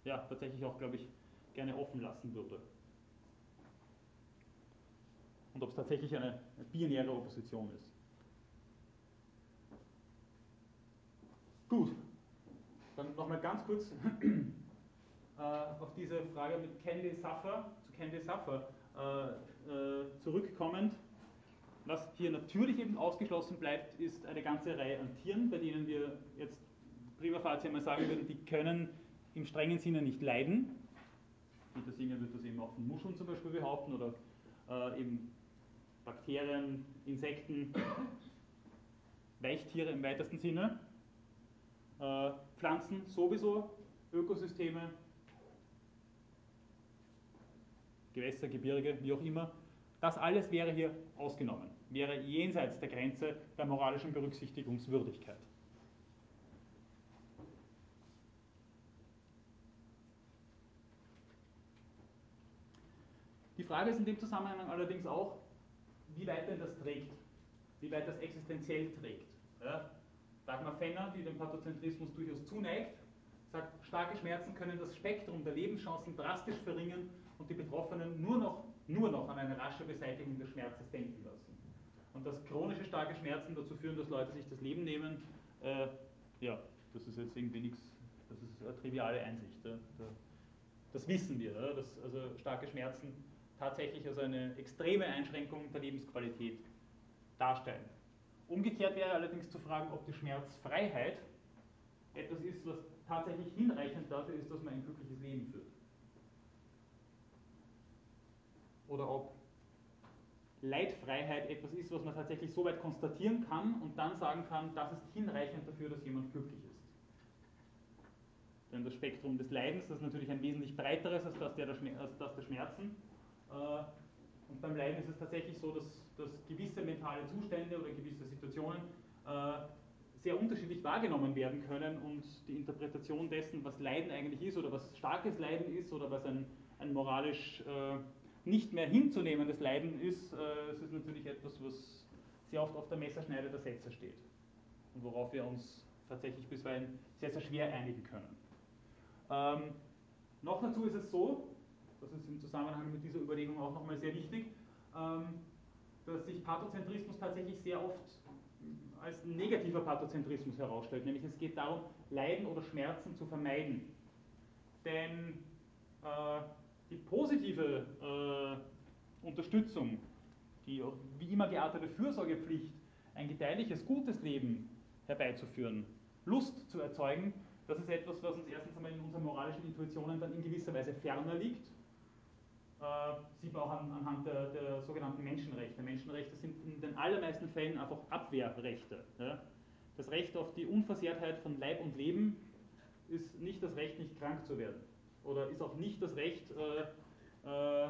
ja, tatsächlich auch, glaube ich, gerne offen lassen würde. Und ob es tatsächlich eine, binäre Opposition ist. Gut, dann nochmal ganz kurz äh, auf diese Frage mit Candy Suffer, zu Candy Suffer äh, zurückkommend. Was hier natürlich eben ausgeschlossen bleibt, ist eine ganze Reihe an Tieren, bei denen wir jetzt prima facie mal sagen würden, die können im strengen Sinne nicht leiden. Peter Singer wird das eben auch von Muscheln zum Beispiel behaupten oder äh, eben Bakterien, Insekten, Weichtiere im weitesten Sinne. Äh, Pflanzen sowieso, Ökosysteme, Gewässer, Gebirge, wie auch immer. Das alles wäre hier ausgenommen, wäre jenseits der Grenze der moralischen Berücksichtigungswürdigkeit. Die Frage ist in dem Zusammenhang allerdings auch, wie weit denn das trägt, wie weit das existenziell trägt. Ja? Dagmar Fenner, die dem Pathozentrismus durchaus zuneigt, sagt, starke Schmerzen können das Spektrum der Lebenschancen drastisch verringern und die Betroffenen nur noch, nur noch an eine rasche Beseitigung des Schmerzes denken lassen. Und dass chronische starke Schmerzen dazu führen, dass Leute sich das Leben nehmen, äh, ja, das ist jetzt irgendwie nichts, das ist eine triviale Einsicht. Ja. Das wissen wir, ja, dass also starke Schmerzen tatsächlich also eine extreme Einschränkung der Lebensqualität darstellen. Umgekehrt wäre allerdings zu fragen, ob die Schmerzfreiheit etwas ist, was tatsächlich hinreichend dafür ist, dass man ein glückliches Leben führt. Oder ob Leidfreiheit etwas ist, was man tatsächlich so weit konstatieren kann und dann sagen kann, das ist hinreichend dafür, dass jemand glücklich ist. Denn das Spektrum des Leidens, ist natürlich ein wesentlich breiteres als das der, als das der Schmerzen. Äh, und beim Leiden ist es tatsächlich so, dass, dass gewisse mentale Zustände oder gewisse Situationen äh, sehr unterschiedlich wahrgenommen werden können und die Interpretation dessen, was Leiden eigentlich ist oder was starkes Leiden ist oder was ein, ein moralisch äh, nicht mehr hinzunehmendes Leiden ist, äh, es ist natürlich etwas, was sehr oft auf der Messerschneide der Sätze steht und worauf wir uns tatsächlich bisweilen sehr, sehr schwer einigen können. Ähm, noch dazu ist es so, das ist im Zusammenhang mit dieser Überlegung auch nochmal sehr wichtig, ähm, dass sich Pathozentrismus tatsächlich sehr oft als negativer Pathozentrismus herausstellt, nämlich es geht darum, Leiden oder Schmerzen zu vermeiden. Denn äh, die positive äh, Unterstützung, die wie immer geartete Fürsorgepflicht, ein gedeihliches, gutes Leben herbeizuführen, Lust zu erzeugen, das ist etwas, was uns erstens einmal in unseren moralischen Intuitionen dann in gewisser Weise ferner liegt. Äh, sieht man auch an, anhand der, der, sogenannten Menschenrechte. Menschenrechte sind in den allermeisten Fällen einfach Abwehrrechte. Ja? Das Recht auf die Unversehrtheit von Leib und Leben ist nicht das Recht, nicht krank zu werden oder ist auch nicht das Recht, äh, äh,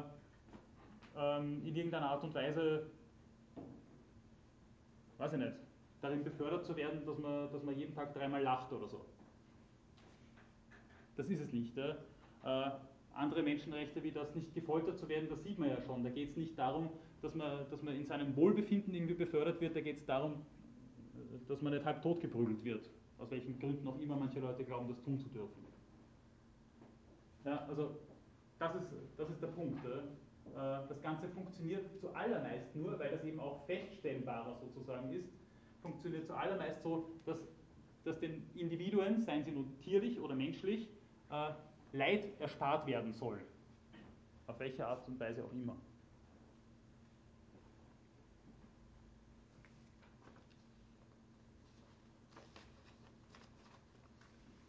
ähm, in irgendeiner Art und Weise, weiß ich nicht, darin befördert zu werden, dass man, dass man jeden Tag dreimal lacht oder so. Das ist es nicht. Äh, andere Menschenrechte wie das nicht gefoltert zu werden, das sieht man ja schon. Da geht es nicht darum, dass man, dass man in seinem Wohlbefinden irgendwie befördert wird, da geht es darum, dass man nicht halb tot geprügelt wird. Aus welchen Gründen auch immer manche Leute glauben, das tun zu dürfen. Ja, also das ist, das ist der Punkt. Äh, das Ganze funktioniert zuallermeist nur, weil das eben auch feststellbarer sozusagen ist, funktioniert zuallermeist so, dass, dass den Individuen, seien sie nun tierlich oder menschlich, äh, Leid erspart werden soll. Auf welche Art und Weise auch immer.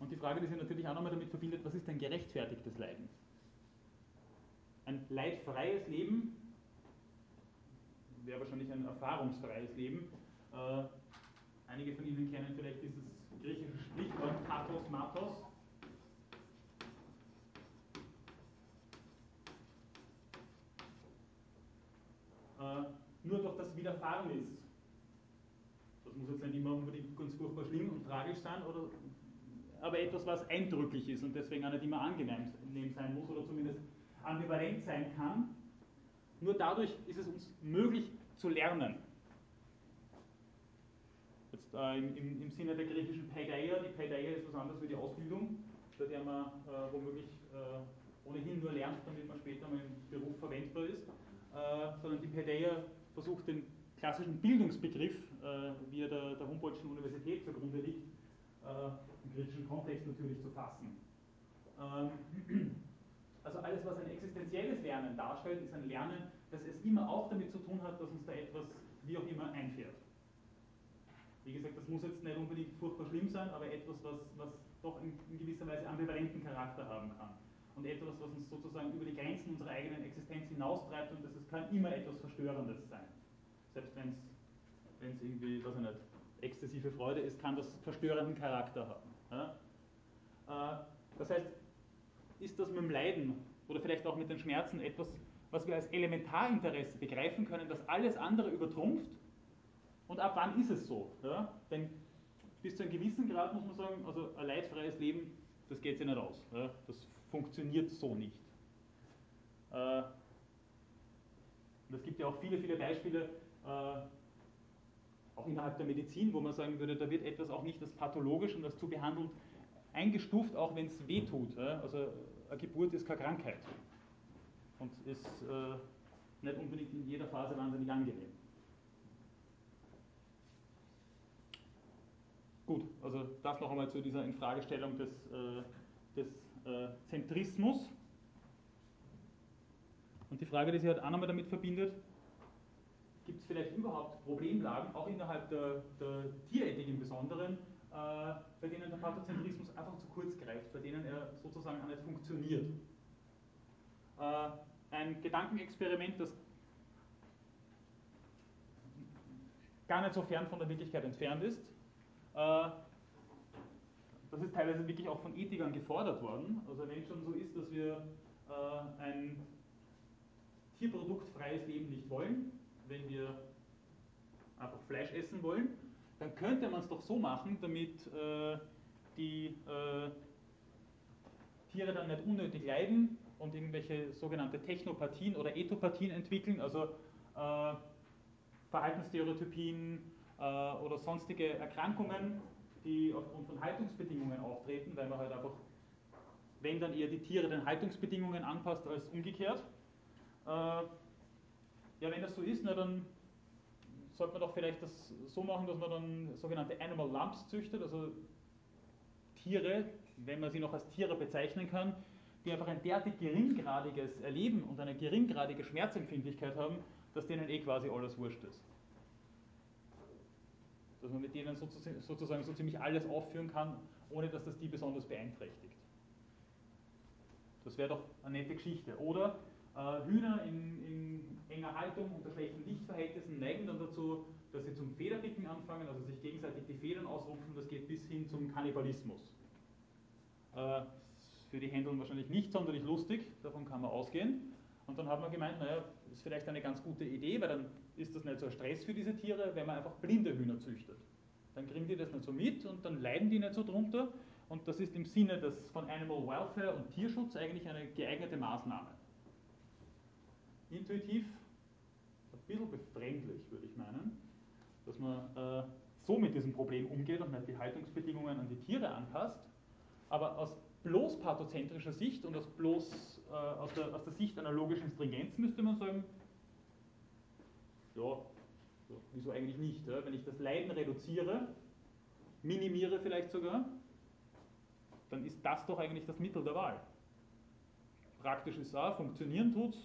Und die Frage, die sich natürlich auch nochmal damit verbindet, was ist ein gerechtfertigtes Leiden? Ein leidfreies Leben wäre wahrscheinlich ein erfahrungsfreies Leben. Äh, einige von Ihnen kennen vielleicht dieses griechische Sprichwort Pathos Mathos. Äh, nur durch das Widerfahren ist. Das muss jetzt nicht immer unbedingt ganz furchtbar schlimm und tragisch sein, oder, aber etwas, was eindrücklich ist und deswegen auch nicht immer angenehm sein muss oder zumindest ambivalent sein kann. Nur dadurch ist es uns möglich zu lernen. Jetzt äh, im, im, Sinne der griechischen Paideia, die Paideia ist was anderes wie die Ausbildung, bei der man äh, womöglich äh, ohnehin nur lernt, damit man später mal im Beruf verwendbar ist, äh, sondern die Paideia versucht den klassischen Bildungsbegriff, äh, wie er der, der Humboldtschen Universität zugrunde liegt, äh, im griechischen Kontext natürlich zu fassen. Ähm, also alles, was ein existenzielles Lernen darstellt, ist ein Lernen, das es immer auch damit zu tun hat, dass uns da etwas, wie auch immer, einfährt. Wie gesagt, das muss jetzt nicht unbedingt furchtbar schlimm sein, aber etwas, was, was doch in, in gewisser Weise ambivalenten Charakter haben kann. Und etwas, was uns sozusagen über die Grenzen unserer eigenen Existenz hinaustreibt und das kann immer etwas Verstörendes sein. Selbst wenn es irgendwie, was ich nicht, exzessive Freude ist, kann das verstörenden Charakter haben. Ja? Äh, das heißt, ist das mit dem Leiden oder vielleicht auch mit den Schmerzen etwas, was wir als Elementarinteresse begreifen können, dass alles andere übertrumpft? Und ab wann ist es so? Ja? Denn bis zu einem gewissen Grad muss man sagen, also ein leidfreies Leben, das geht sich nicht aus. Ja? Das funktioniert so nicht. Äh, es gibt ja auch viele, viele Beispiele, äh, auch innerhalb der Medizin, wo man sagen würde, da wird etwas auch nicht als pathologisch und als zu behandeln eingestuft, auch wenn es weh tut. Also eine Geburt ist keine Krankheit und ist äh, nicht unbedingt in jeder Phase wahnsinnig angenehm. Gut, also das noch einmal zu dieser Infragestellung des, äh, des äh, Zentrismus. Und die Frage, die sich halt auch nochmal damit verbindet, gibt es vielleicht überhaupt Problemlagen, auch innerhalb der, der Tierethik im Besonderen, äh, bei denen der Pathozentrismus einfach zu kurz greift, bei denen er sozusagen auch nicht funktioniert. Äh, ein Gedankenexperiment, das gar nicht so fern von der Wirklichkeit entfernt ist. Äh, das ist teilweise wirklich auch von Ethikern gefordert worden. Also wenn es schon so ist, dass wir ein tierproduktfreies Leben nicht wollen, wenn wir einfach Fleisch essen wollen, dann könnte man es doch so machen, damit äh, die äh, Tiere dann nicht unnötig leiden und irgendwelche sogenannte Technopathien oder Etopathien entwickeln, also äh, Verhaltensstereotypien äh, oder sonstige Erkrankungen, die aufgrund von Haltungsbedingungen auftreten, weil man halt einfach, wenn dann eher die Tiere den Haltungsbedingungen anpasst als umgekehrt. Ja, wenn das so ist, na, dann sollte man doch vielleicht das so machen, dass man dann sogenannte Animal Lumps züchtet, also Tiere, wenn man sie noch als Tiere bezeichnen kann, die einfach ein derartig geringgradiges Erleben und eine geringgradige Schmerzempfindlichkeit haben, dass denen eh quasi alles wurscht ist. Dass man mit denen sozusagen so ziemlich alles aufführen kann, ohne dass das die besonders beeinträchtigt. Das wäre doch eine nette Geschichte. Oder Hühner in, in, enger Haltung unter schlechten Lichtverhältnissen neigen dann dazu, dass sie zum Federpicken anfangen, also sich gegenseitig die Federn ausrupfen. Das geht bis hin zum Kannibalismus. Äh, für die Händeln wahrscheinlich nicht sonderlich lustig, davon kann man ausgehen. Und dann hat man gemeint, naja, ist vielleicht eine ganz gute Idee, weil dann ist das nicht so ein Stress für diese Tiere, wenn man einfach blinde Hühner züchtet. Dann kriegen die das nicht so mit und dann leiden die nicht so drunter. Und das ist im Sinne des, von Animal Welfare und Tierschutz eigentlich eine geeignete Maßnahme intuitiv ein bisschen befremdlich, würde ich meinen, dass man äh, so mit diesem Problem umgeht und nicht die Haltungsbedingungen an die Tiere anpasst. Aber aus bloß pathozentrischer Sicht und aus, bloß, äh, aus, der, aus der Sicht einer logischen Stringenz müsste man sagen, ja, so, wieso eigentlich nicht? Ja? Wenn ich das Leiden reduziere, minimiere vielleicht sogar, dann ist das doch eigentlich das Mittel der Wahl. praktisch ist auch, funktionieren tut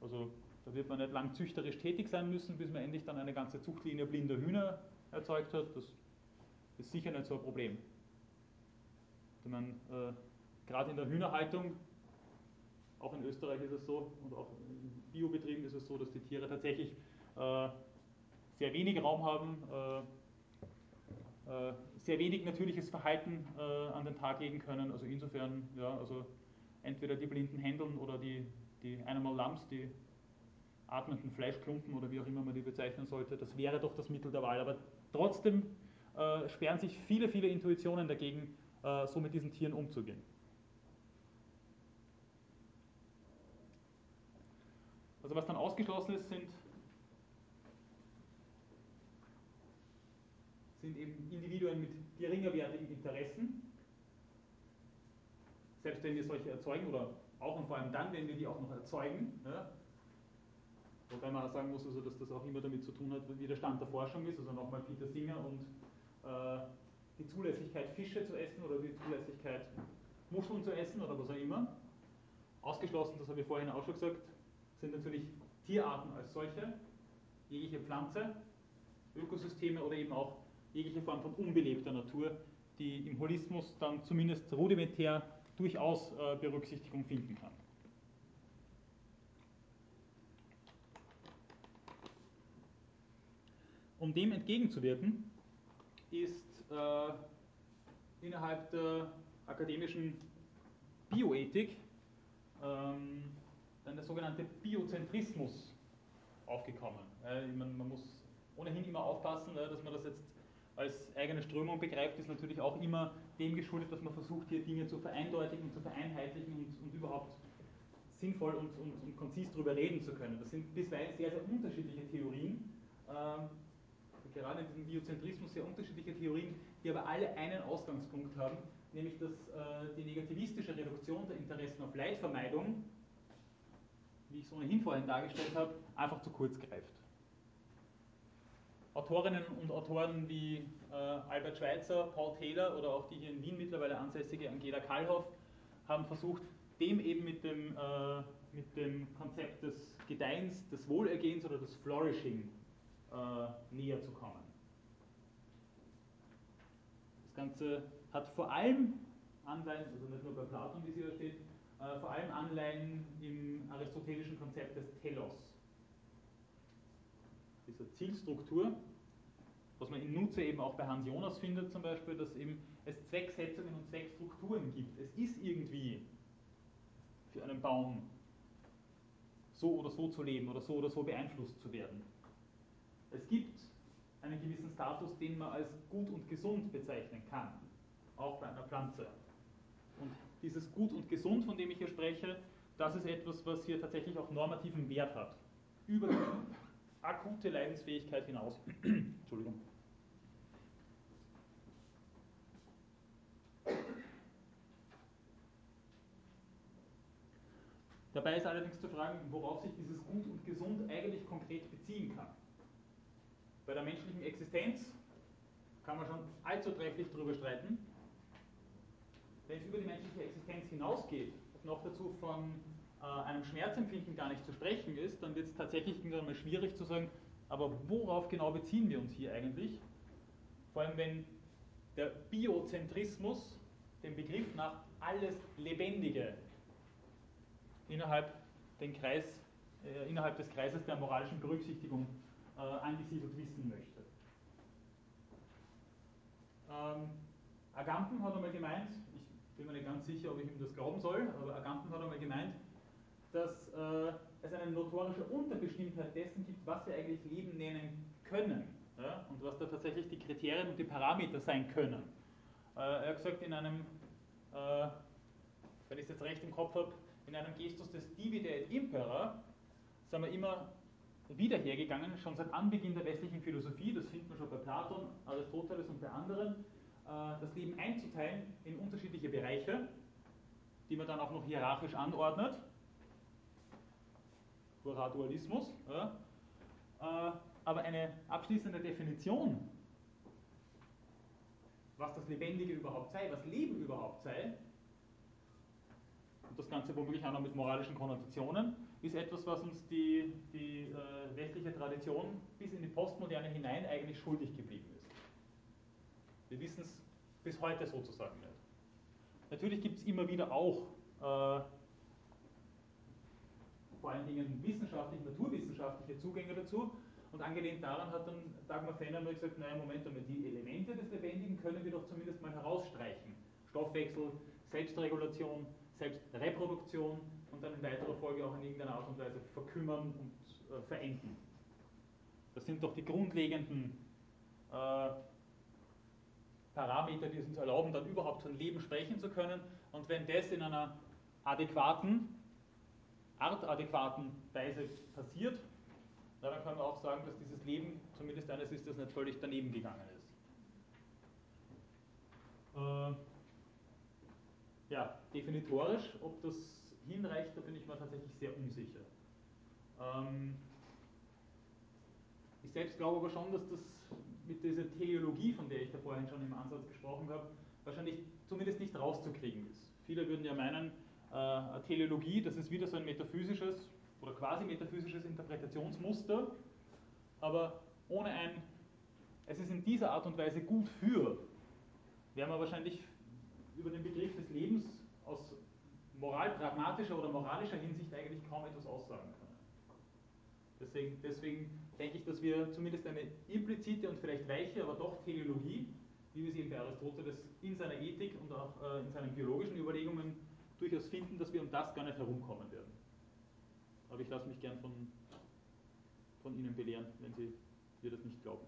Also da wird man nicht lang züchterisch tätig sein müssen, bis man endlich dann eine ganze Zuchtlinie blinder Hühner erzeugt hat. Das ist sicher nicht so ein Problem. Sondern äh, gerade in der Hühnerhaltung, auch in Österreich ist es so und auch in Biobetrieben ist es so, dass die Tiere tatsächlich äh, sehr wenig Raum haben, äh, äh sehr wenig natürliches Verhalten äh, an den Tag legen können. Also insofern, ja, also entweder die blinden Händeln oder die, die Animal Lumps, die atmenden Fleischklumpen oder wie auch immer man die bezeichnen sollte, das wäre doch das Mittel der Wahl. Aber trotzdem äh, sperren sich viele, viele Intuitionen dagegen, äh, so mit diesen Tieren umzugehen. Also was dann ausgeschlossen ist, sind, sind eben Individuen mit geringerwertigen Interessen. Selbst wenn wir solche erzeugen oder auch und vor allem dann, wenn wir die auch noch erzeugen, ja, Wobei man auch sagen muss, also, dass das auch immer damit zu tun hat, wie der Stand der Forschung ist. Also nochmal Peter Singer und äh, die Zulässigkeit, Fische zu essen oder die Zulässigkeit, Muscheln zu essen oder was auch immer. Ausgeschlossen, das habe ich vorhin auch schon gesagt, sind natürlich Tierarten als solche, jegliche Pflanze, Ökosysteme oder eben auch jegliche Form von unbelebter Natur, die im Holismus dann zumindest rudimentär durchaus äh, Berücksichtigung finden kann. Um dem entgegenzuwirken, ist äh, innerhalb der akademischen Bioethik ähm, dann der sogenannte Biozentrismus aufgekommen. Äh, man, man, muss ohnehin immer aufpassen, äh, dass man das jetzt als eigene Strömung begreift, ist natürlich auch immer dem geschuldet, dass man versucht, hier Dinge zu vereindeutigen, zu vereinheitlichen und, und überhaupt sinnvoll und, und, und konzis darüber reden zu können. Das sind bisweilen sehr, sehr unterschiedliche Theorien. Ähm, gerade in diesem Biozentrismus sehr unterschiedliche Theorien, die aber alle einen Ausgangspunkt haben, nämlich dass äh, die negativistische Reduktion der Interessen auf Leidvermeidung, wie ich es ohnehin vorhin dargestellt habe, einfach zu kurz greift. Autorinnen und Autoren wie äh, Albert Schweitzer, Paul Taylor oder auch die hier in Wien mittlerweile ansässige Angela Kallhoff haben versucht, dem eben mit dem, äh, mit dem Konzept des Gedeihens, des Wohlergehens oder des Flourishing äh, näher zu kommen. Das Ganze hat vor allem Anleihen, also nicht nur bei Platon, wie es hier steht, äh, vor allem Anleihen im aristotelischen Konzept des Telos, dieser Zielstruktur, was man in Nutze eben auch bei Hans Jonas findet zum Beispiel, dass eben es Zwecksetzungen und Zweckstrukturen gibt. Es ist irgendwie für einen Baum so oder so zu leben oder so oder so beeinflusst zu werden. Es gibt einen gewissen Status, den man als gut und gesund bezeichnen kann, auch bei einer Pflanze. Und dieses gut und gesund, von dem ich hier spreche, das ist etwas, was hier tatsächlich auch normativen Wert hat. Über die akute Leidensfähigkeit hinaus. Entschuldigung. Dabei ist allerdings zu fragen, worauf sich dieses Gut und Gesund eigentlich konkret beziehen kann. Bei der menschlichen Existenz kann man schon allzu trefflich darüber streiten. Wenn es über die menschliche Existenz hinausgeht noch dazu von äh, einem Schmerzempfinden gar nicht zu sprechen ist, dann wird es tatsächlich irgendwann mal schwierig zu sagen, aber worauf genau beziehen wir uns hier eigentlich? Vor allem wenn der Biozentrismus den Begriff nach alles Lebendige innerhalb, Kreis, äh, innerhalb des Kreises der moralischen Berücksichtigung äh, angesiedelt wissen möchte. Ähm, Agamben hat einmal gemeint, ich bin mir nicht ganz sicher, ob ich ihm das glauben soll, aber Agamben hat einmal gemeint, dass äh, es eine notorische Unterbestimmtheit dessen gibt, was wir eigentlich Leben nennen können ja, und was da tatsächlich die Kriterien und die Parameter sein können. Äh, er hat gesagt, in einem, äh, wenn ich es jetzt recht im Kopf habe, in einem Gestus des Divide et Impera sind wir immer wieder hergegangen, schon seit Anbeginn der westlichen Philosophie, das finden wir schon bei Platon, Aristoteles und bei anderen, äh, das Leben einzuteilen in unterschiedliche Bereiche, die man dann auch noch hierarchisch anordnet. Hurra-Dualismus. Ja. Äh, aber eine abschließende Definition, was das Lebendige überhaupt sei, was Leben überhaupt sei, das Ganze womöglich auch noch mit moralischen Konnotationen, ist etwas, was uns die, die äh, westliche Tradition bis in die Postmoderne hinein eigentlich schuldig geblieben ist. Wir wissen es bis heute sozusagen nicht. Natürlich gibt es immer wieder auch äh, vor allen Dingen wissenschaftliche, naturwissenschaftliche Zugänge dazu. Und angelehnt daran hat dann Dagmar Fenner mal gesagt, naja, Moment einmal, die Elemente des Lebendigen können wir doch zumindest mal herausstreichen. Stoffwechsel, Selbstregulation, Selbstreproduktion und dann in weiterer Folge auch in irgendeiner Art und Weise verkümmern und äh, verenden. Das sind doch die grundlegenden äh, Parameter, die es uns erlauben, dann überhaupt von Leben sprechen zu können. Und wenn das in einer adäquaten, artadäquaten Weise passiert, dann können wir auch sagen, dass dieses Leben zumindest eines ist, das nicht völlig daneben gegangen ist. Äh, ja, definitorisch, ob das hinreicht, da bin ich mir tatsächlich sehr unsicher. Ähm, ich selbst glaube aber schon, dass das mit dieser Teleologie, von der ich da vorhin schon im Ansatz gesprochen habe, wahrscheinlich zumindest nicht rauszukriegen ist. Viele würden ja meinen, äh, Teleologie, das ist wieder so ein metaphysisches oder quasi metaphysisches Interpretationsmuster, aber ohne ein, es ist in dieser Art und Weise gut für, werden wir wahrscheinlich über den Begriff des Lebens aus moralpragmatischer oder moralischer Hinsicht eigentlich kaum etwas aussagen können. Deswegen, deswegen denke ich, dass wir zumindest eine implizite und vielleicht weiche, aber doch Teleologie, wie wir sie bei Aristoteles in seiner Ethik und auch äh, in seinen biologischen Überlegungen durchaus finden, dass wir um das gar nicht herumkommen werden. Aber ich lasse mich gern von, von Ihnen belehren, wenn Sie mir das nicht glauben.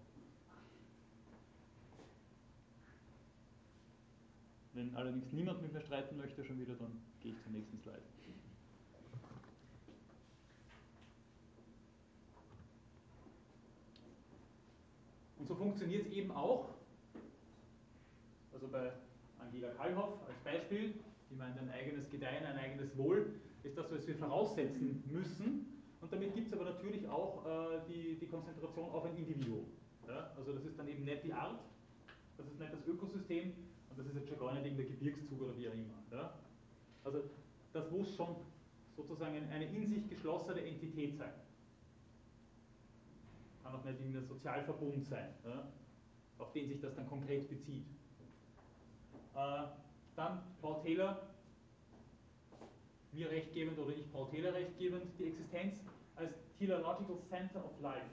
Wenn allerdings niemand mit mir streiten möchte, schon wieder, dann gehe ich zum nächsten Slide. Und so funktioniert es eben auch, also bei Angela Kallhoff als Beispiel, die meint ein eigenes Gedeihen, ein eigenes Wohl, ist das, was wir voraussetzen müssen. Und damit gibt es aber natürlich auch äh, die, die Konzentration auf ein Individuum. Ja? Also das ist dann eben nicht die Art, das ist nicht das Ökosystem und das ist jetzt schon gar nicht der Gebirgszug oder wie auch immer. Ja? Also das muss schon sozusagen eine in sich geschlossene Entität sein. Kann auch nicht irgendein Sozialverbund sein, ja? auf den sich das dann konkret bezieht. Äh, dann Paul Taylor, mir rechtgebend oder ich Paul Taylor rechtgebend, die Existenz als Teleological Center of Life.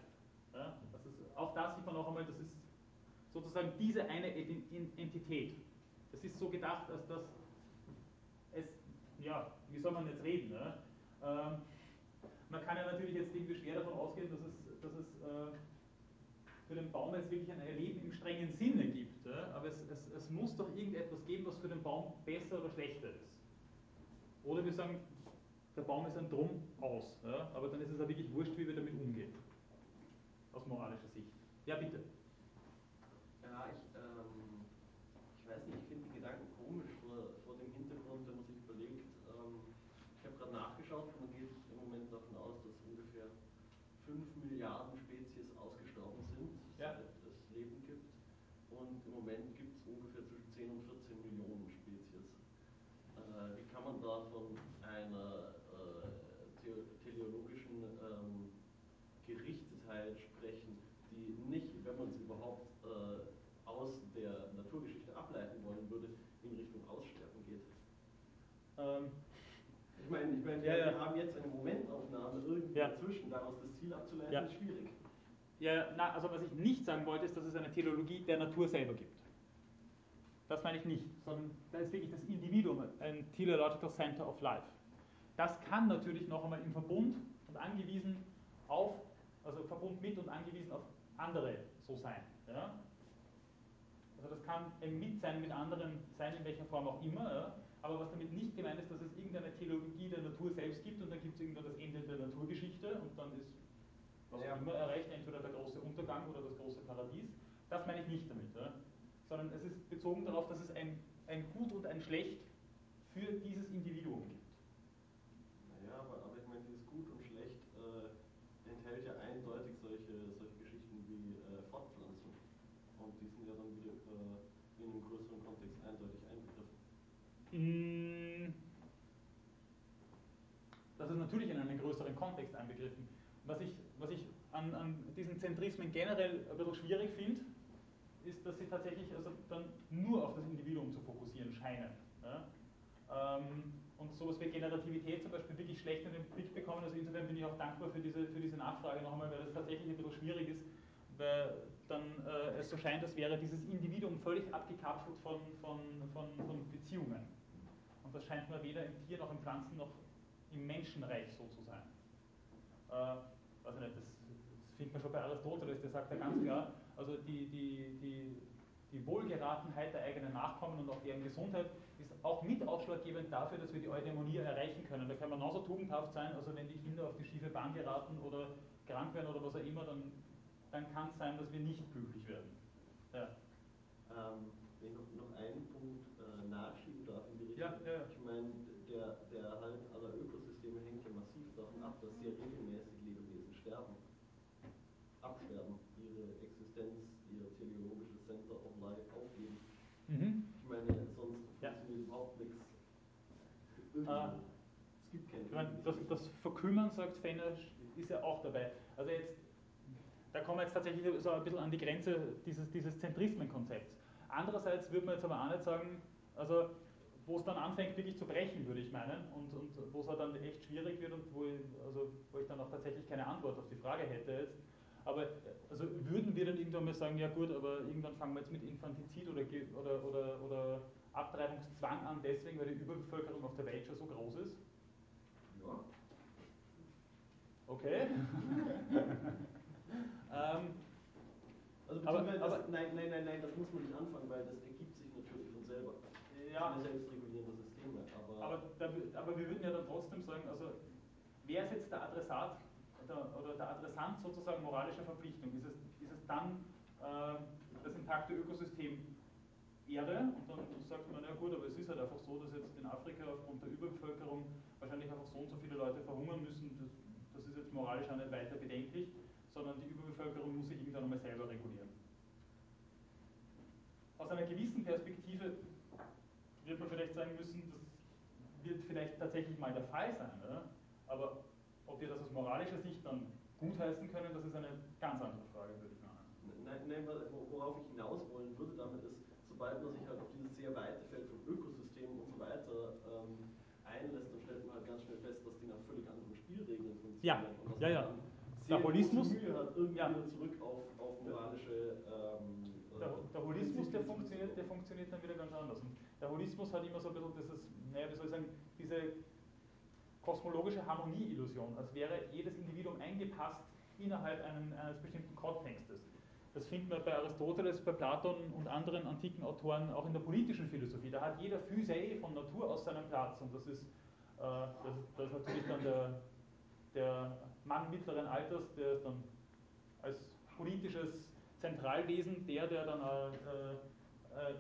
Ja, das ist, auch da sieht man noch einmal, das ist sozusagen diese eine Entität. Das ist so gedacht, als dass es, ja, wie soll man jetzt reden? Ne? Ähm, man kann ja natürlich jetzt irgendwie schwer davon ausgehen, dass es, dass es äh, für den Baum jetzt wirklich ein Erleben im strengen Sinne gibt. Ja? Aber es, es, es muss doch irgendetwas geben, was für den Baum besser oder schlechter ist. Oder wir sagen, der Baum ist ein Drum aus. Ja? Aber dann ist es ja wirklich wurscht, wie wir damit umgehen. Aus moralischer Sicht. Ja, bitte. Ja, ich, ähm, ich weiß nicht, ich finde die Gedanken komisch vor, vor dem Hintergrund, wenn man sich überlegt, ähm, ich habe gerade nachgeschaut, man geht im Moment davon aus, dass ungefähr 5 Milliarden Spezies ausgestorben sind, ja. seit es Leben gibt. Und im Moment gibt es ungefähr zwischen 10 und 14 Millionen Spezies. Äh, wie kann man da von einer äh, teleologischen ähm, Gerichtetheit sprechen, die nicht, wenn man es überhaupt äh, aus der Naturgeschichte ableiten wollen würde, in Richtung Aussterben geht? Ähm, ich ja, wir haben jetzt eine Momentaufnahme irgendwie ja. dazwischen, daraus das Ziel abzuleiten, ja. ist schwierig. Ja, na, also was ich nicht sagen wollte, ist, dass es eine Theologie der Natur selber gibt. Das meine ich nicht, sondern da ist wirklich das Individuum ein Teleological Center of Life. Das kann natürlich noch einmal im Verbund und angewiesen auf, also Verbund mit und angewiesen auf andere so sein. Ja? Also das kann ein Mit sein mit anderen sein, in welcher Form auch immer, ja? Aber was damit nicht gemeint ist, dass es irgendeine Theologie der Natur selbst gibt und dann gibt es irgendwann das Ende der Naturgeschichte und dann ist was auch immer erreicht, entweder der große Untergang oder das große Paradies. Das meine ich nicht damit. Ja? Sondern es ist bezogen darauf, dass es ein, ein Gut und ein Schlecht für dieses Individuum gibt. Naja, aber, aber ich meine, dieses Gut und Schlecht äh, enthält ja eindeutig solche, solche Geschichten wie äh, Fortpflanzung. Und die sind ja dann wieder äh, in einem größeren Kontext eindeutig einbegriffen. Mm, natürlich in einen größeren Kontext einbegriffen. Was ich, was ich an, an diesen Zentrismen generell ein bisschen schwierig finde, ist, dass sie tatsächlich also dann nur auf das Individuum zu fokussieren scheinen. Ja? Ähm, und sowas wie Generativität zum Beispiel wirklich schlecht in den Blick bekommen. Also insofern bin ich auch dankbar für diese, für diese Nachfrage nochmal, weil das tatsächlich ein bisschen schwierig ist, weil dann äh, es so scheint, als wäre dieses Individuum völlig abgekapselt von, von, von, von Beziehungen. Und das scheint mir weder im Tier noch im Pflanzen noch im Menschenreich so zu sein. Äh, also nicht, das, das findet man schon bei Aristoteles, der sagt ja ganz klar, also die, die, die, die Wohlgeratenheit der eigenen Nachkommen und auch deren Gesundheit ist auch mit ausschlaggebend dafür, dass wir die Eudaimonie erreichen können. Da kann man genauso tugendhaft sein, also wenn die Kinder auf die schiefe Bahn geraten oder krank werden oder was auch immer, dann, dann kann es sein, dass wir nicht glücklich werden. Ja. Ähm, wenn noch, noch einen Punkt äh, nachschieben darf in die Richtung. Ja, ja. Ich meine, der, der Erhalt aller Ökosysteme hängt ja massiv davon ab, dass sehr regelmäßig Lebewesen sterben, absterben, ihre Existenz, ihr teleologisches Center of Life aufgeben. Mhm. Ich meine, sonst Ja. funktioniert überhaupt nichts. Ah. es gibt keine Ich meine, das, das Verkümmern, sagt Fenner, ist ja auch dabei. Also jetzt, da kommen wir jetzt tatsächlich so ein bisschen an die Grenze dieses, dieses Zentrismenkonzepts. Andererseits würde man jetzt aber auch nicht sagen, also wo es dann anfängt wirklich zu brechen, würde ich meinen, und, und wo es halt dann echt schwierig wird und wo ich, also, wo ich dann auch tatsächlich keine Antwort auf die Frage hätte jetzt. Aber also würden wir dann irgendwann mal sagen, ja gut, aber irgendwann fangen wir jetzt mit Infantizid oder, oder, oder, oder Abtreibungszwang an, deswegen, weil die Überbevölkerung auf der Welt schon so groß ist? Ja. Okay. ähm, Also aber- das, nein, nein, nein, nein, das muss man nicht anfangen, weil das ergibt sich natürlich von selber. Ja, Das selbstregulierende Systeme, aber, aber, da, aber wir würden ja dann trotzdem sagen, also wer ist jetzt der Adressat der, oder der Adressant sozusagen moralischer Verpflichtung? Ist es, ist es dann äh, das intakte Ökosystem Erde und dann sagt man, ja gut, aber es ist halt einfach so, dass jetzt in Afrika aufgrund der Überbevölkerung wahrscheinlich einfach so und so viele Leute verhungern müssen, das, das ist jetzt moralisch auch nicht weiter bedenklich, sondern die Überbevölkerung muss sich irgendwann einmal selber regulieren. Aus einer gewissen Perspektive wird man vielleicht sagen müssen, das wird vielleicht tatsächlich mal der Fall sein, oder? aber ob wir das aus moralischer Sicht dann gutheißen können, das ist eine ganz andere Frage, würde ich meinen. nein, nein, wo- worauf ich hinaus wollen würde damit ist, sobald man sich halt auf dieses sehr weite Feld von Ökosystemen und so weiter ähm, einlässt, dann stellt man halt ganz schnell fest, dass die nach völlig anderen Spielregeln funktionieren. Ja, und dass ja, ja. Der Holismus- hat, irgendwie Ja. zurück auf, auf moralische ähm, Der, äh, der Holismus, der funktioniert, der funktioniert dann wieder ganz anders. Und der Holismus hat immer so ein bisschen dieses, naja, wie soll ich sagen, diese kosmologische Harmonieillusion, als wäre jedes Individuum eingepasst innerhalb einen, eines bestimmten Kontextes. Das finden wir bei Aristoteles, bei Platon und anderen antiken Autoren auch in der politischen Philosophie. Da hat jeder Physei von Natur aus seinen Platz und das ist, äh, das das ist natürlich dann der, der Mann mittleren Alters, der ist dann als politisches Zentralwesen der, der dann äh, äh,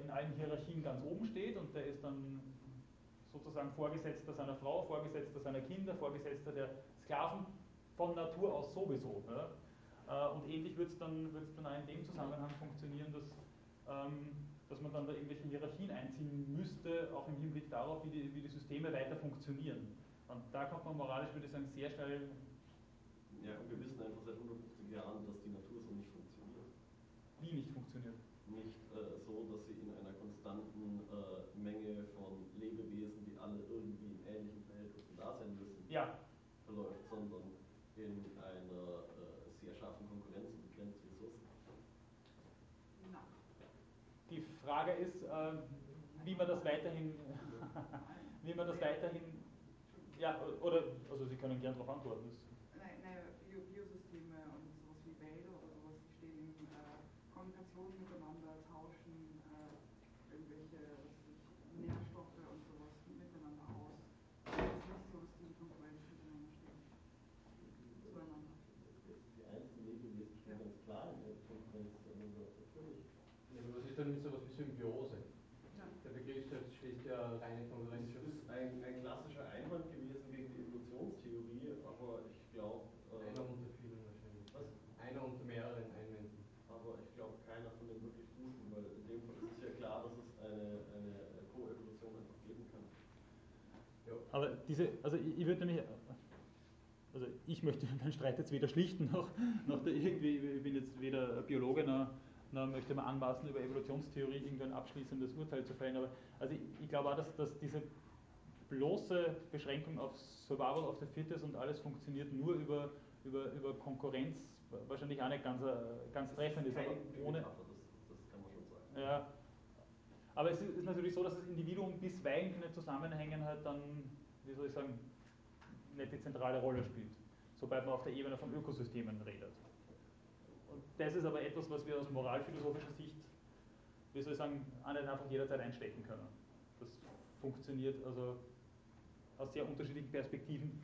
in allen Hierarchien ganz oben steht und der ist dann sozusagen Vorgesetzter seiner Frau, Vorgesetzter seiner Kinder, Vorgesetzter der Sklaven von Natur aus sowieso. Ja? Äh, Und ähnlich wird es dann, wird's dann auch in dem Zusammenhang funktionieren, dass, ähm, dass man dann da irgendwelche Hierarchien einziehen müsste, auch im Hinblick darauf, wie die, wie die Systeme weiter funktionieren. Und da kommt man moralisch, würde ich sagen, sehr schnell Ja, und wir wissen einfach seit 150 Jahren, dass die Natur so nicht funktioniert. wie nicht funktioniert. Nicht äh, so, dass sie in einer konstanten äh, Menge von Lebewesen, die alle irgendwie in ähnlichen Verhältnissen da sein müssen, Ja, verläuft, sondern in einer äh, sehr scharfen Konkurrenz um begrenzte Ressourcen. Die Frage ist, äh, wie man das weiterhin, wie man das weiterhin, ja, oder, also Sie können gern darauf antworten. Das, Nein, nein, Bio Biosysteme und sowas wie Wälder oder sowas, die stehen in äh, Kommunikation miteinander, tauschen äh, irgendwelche was weiß ich, Nährstoffe und sowas miteinander aus. Es ist nicht so, dass die in Konkurrenz miteinander stehen. Zueinander. Die einzelnen Lebewesen stehen Ja. ganz klar in der Konkurrenz zueinander, natürlich. Ja, aber was ist dann mit sowas wie Symbiose? Ja. Der Begriff selbst schließt ja reine Konkurrenz Das aus. ist ein, ein klassischer Einwand gewesen gegen die Evolutionstheorie, aber ich glaube, Einer äh, unter vielen wahrscheinlich. Was? Einer unter mehreren Einwänden. aber ich glaube keiner von den wirklich guten, weil in dem Fall ist es ja klar, dass es eine, eine Koevolution einfach geben kann. Ja. aber diese, also ich, ich würde nämlich, also ich möchte den Streit jetzt weder schlichten noch, noch irgendwie, ich bin jetzt weder Biologe noch, noch möchte man anmaßen, über Evolutionstheorie irgendein abschließendes Urteil zu fällen. Aber also ich, ich glaube auch, dass, dass diese bloße Beschränkung auf Survival of the Fittest und alles funktioniert nur über, über, über Konkurrenz wahrscheinlich auch nicht ganz, äh, ganz treffend ist. Aber ohne, das, das kann man schon sagen. Ja, aber es ist natürlich so, dass das Individuum bisweilen in den Zusammenhängen halt dann, wie soll ich sagen, nicht die zentrale Rolle spielt, sobald man auf der Ebene von Ökosystemen redet. Und das ist aber etwas, was wir aus moralphilosophischer Sicht, wie soll ich sagen, nicht einfach jederzeit einstecken können. Das funktioniert also aus sehr unterschiedlichen Perspektiven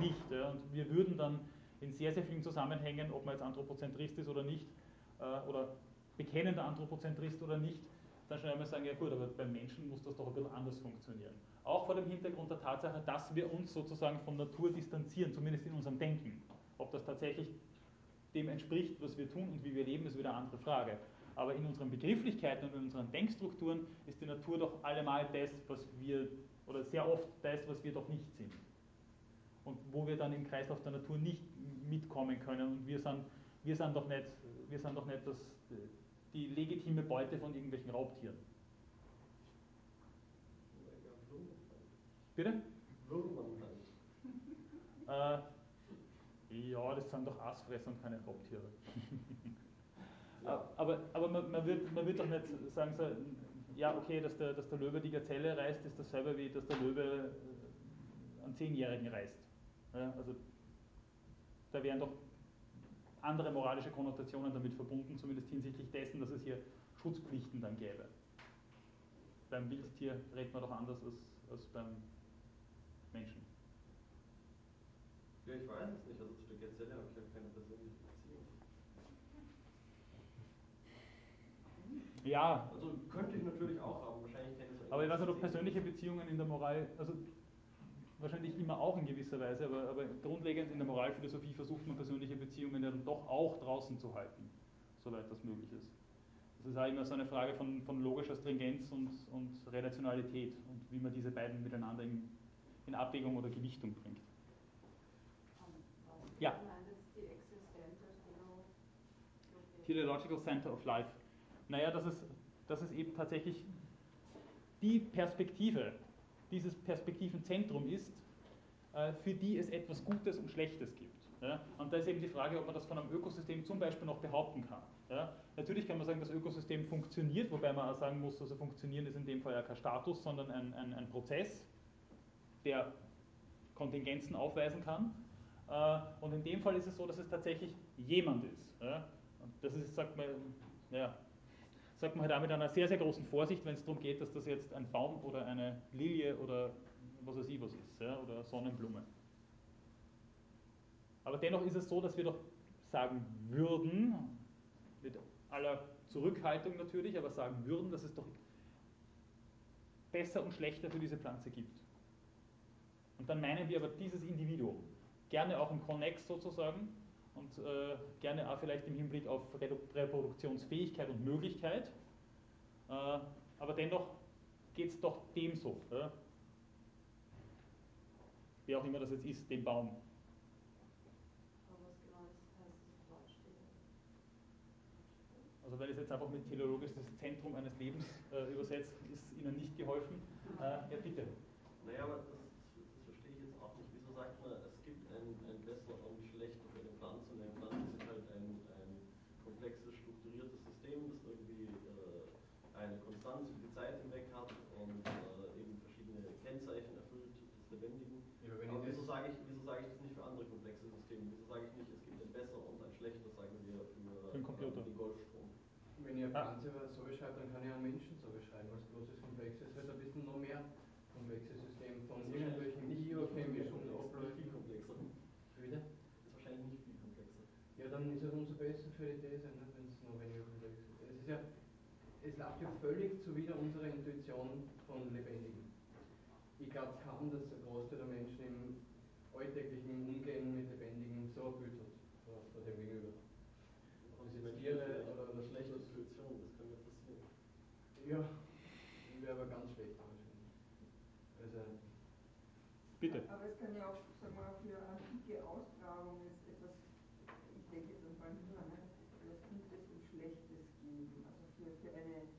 nicht. Ja. Und wir würden dann in sehr, sehr vielen Zusammenhängen, ob man jetzt Anthropozentrist ist oder nicht, äh, oder bekennender Anthropozentrist oder nicht, dann schon einmal sagen, ja gut, aber beim Menschen muss das doch ein bisschen anders funktionieren. Auch vor dem Hintergrund der Tatsache, dass wir uns sozusagen von Natur distanzieren, zumindest in unserem Denken. Ob das tatsächlich dem entspricht, was wir tun und wie wir leben, ist wieder eine andere Frage. Aber in unseren Begrifflichkeiten und in unseren Denkstrukturen ist die Natur doch allemal das, was wir, oder sehr oft das, was wir doch nicht sind. Und wo wir dann im Kreislauf der Natur nicht mitkommen können. Und wir sind, wir sind doch nicht, wir sind doch nicht das, die legitime Beute von irgendwelchen Raubtieren. Bitte? Äh, ja, das sind doch Aasfresser und keine Raubtiere. ja. Aber, aber man, man, wird, man wird doch nicht sagen, so, ja, okay, dass der, dass der Löwe die Gazelle reißt, ist dasselbe wie, dass der Löwe äh, einen Zehnjährigen reißt. Ja, also da wären doch andere moralische Konnotationen damit verbunden, zumindest hinsichtlich dessen, dass es hier Schutzpflichten dann gäbe. Beim Wildtier redet man doch anders als, als beim Menschen. Ja, ich weiß es nicht. Also zu der Gazelle habe ich ja keine persönliche Beziehung. Ja. Also könnte ich natürlich auch haben. Wahrscheinlich kenne ich Aber ich weiß nicht, ob persönliche Beziehungen in der Moral, also wahrscheinlich immer auch in gewisser Weise, aber, aber grundlegend in der Moralphilosophie versucht man persönliche Beziehungen dann doch auch draußen zu halten, soweit das möglich ist. Das ist auch immer so eine Frage von, von logischer Stringenz und, und Relationalität und wie man diese beiden miteinander in, in Abwägung oder Gewichtung bringt. Ja. Teleological Center of Life. Naja, das ist, das ist eben tatsächlich die Perspektive, dieses Perspektivenzentrum ist, äh, für die es etwas Gutes und Schlechtes gibt. Und da ist eben die Frage, ob man das von einem Ökosystem zum Beispiel noch behaupten kann. Natürlich kann man sagen, das Ökosystem funktioniert, wobei man auch sagen muss, also funktionieren ist in dem Fall ja kein Status, sondern ein, ein, ein Prozess, der Kontingenzen aufweisen kann. Äh, und in dem Fall ist es so, dass es tatsächlich jemand ist. Das ist, sagt man, ja, sagt man halt auch mit einer sehr, sehr großen Vorsicht, wenn es darum geht, dass das jetzt ein Baum oder eine Lilie oder was weiß ich was ist, ja, oder Sonnenblume. Aber dennoch ist es so, dass wir doch sagen würden, mit aller Zurückhaltung natürlich, aber sagen würden, dass es doch besser und schlechter für diese Pflanze gibt. Und dann meinen wir aber dieses Individuum, gerne auch im Konnex sozusagen und äh, gerne auch vielleicht im Hinblick auf Reproduktionsfähigkeit und Möglichkeit, äh, aber dennoch geht es doch dem so. Ja? Wie auch immer das jetzt ist, dem Baum. Also wenn ich es jetzt einfach mit teleologisches Zentrum eines Lebens äh, übersetzt, ist Ihnen nicht geholfen. Äh, ja, bitte. Naja, aber das, das, verstehe ich jetzt auch nicht. Wieso sagt man, es gibt ein, ein besser und schlechter für eine Pflanze und eine Pflanze ist halt ein, ein komplexes, strukturiertes System, das irgendwie äh, eine Konstanz über die Zeit hinweg hat und äh, eben verschiedene Kennzeichen erfüllt des Lebendigen. Ja, aber wieso sage, ich, wieso sage ich das nicht für andere komplexe Systeme? Wieso sage ich nicht, es gibt ein besser und ein schlechter, sagen wir, für, für den Computer. den Golfstrom? Wenn ich eine Pflanze so beschreibe, dann kann ich einen Menschen so beschreiben als großes komplexes, halt ein bisschen noch mehr komplexes System von irgendwelchen biochemischen Abläufen. Viel komplexer. Wieder? Das ist wahrscheinlich nicht viel komplexer. Ja, dann ist es umso besser für die These, ne, wenn es noch weniger komplex ist. Es ist ja, es läuft ja völlig zuwider unserer Intuition von Lebendigen. Ich glaube kaum, dass der Großteil der Menschen im alltäglichen Umgehen mit Lebendigen so Bild hat vor, dem Gegenüber. Ob sie Tiere ja, ich wäre aber ganz schlecht damit. Also, Bitte. Aber es kann ja auch sag mal, für antike Ausgrabungen etwas, ich denke jetzt an Palmyra, etwas ne, Gutes und Schlechtes geben. Also für, für, eine,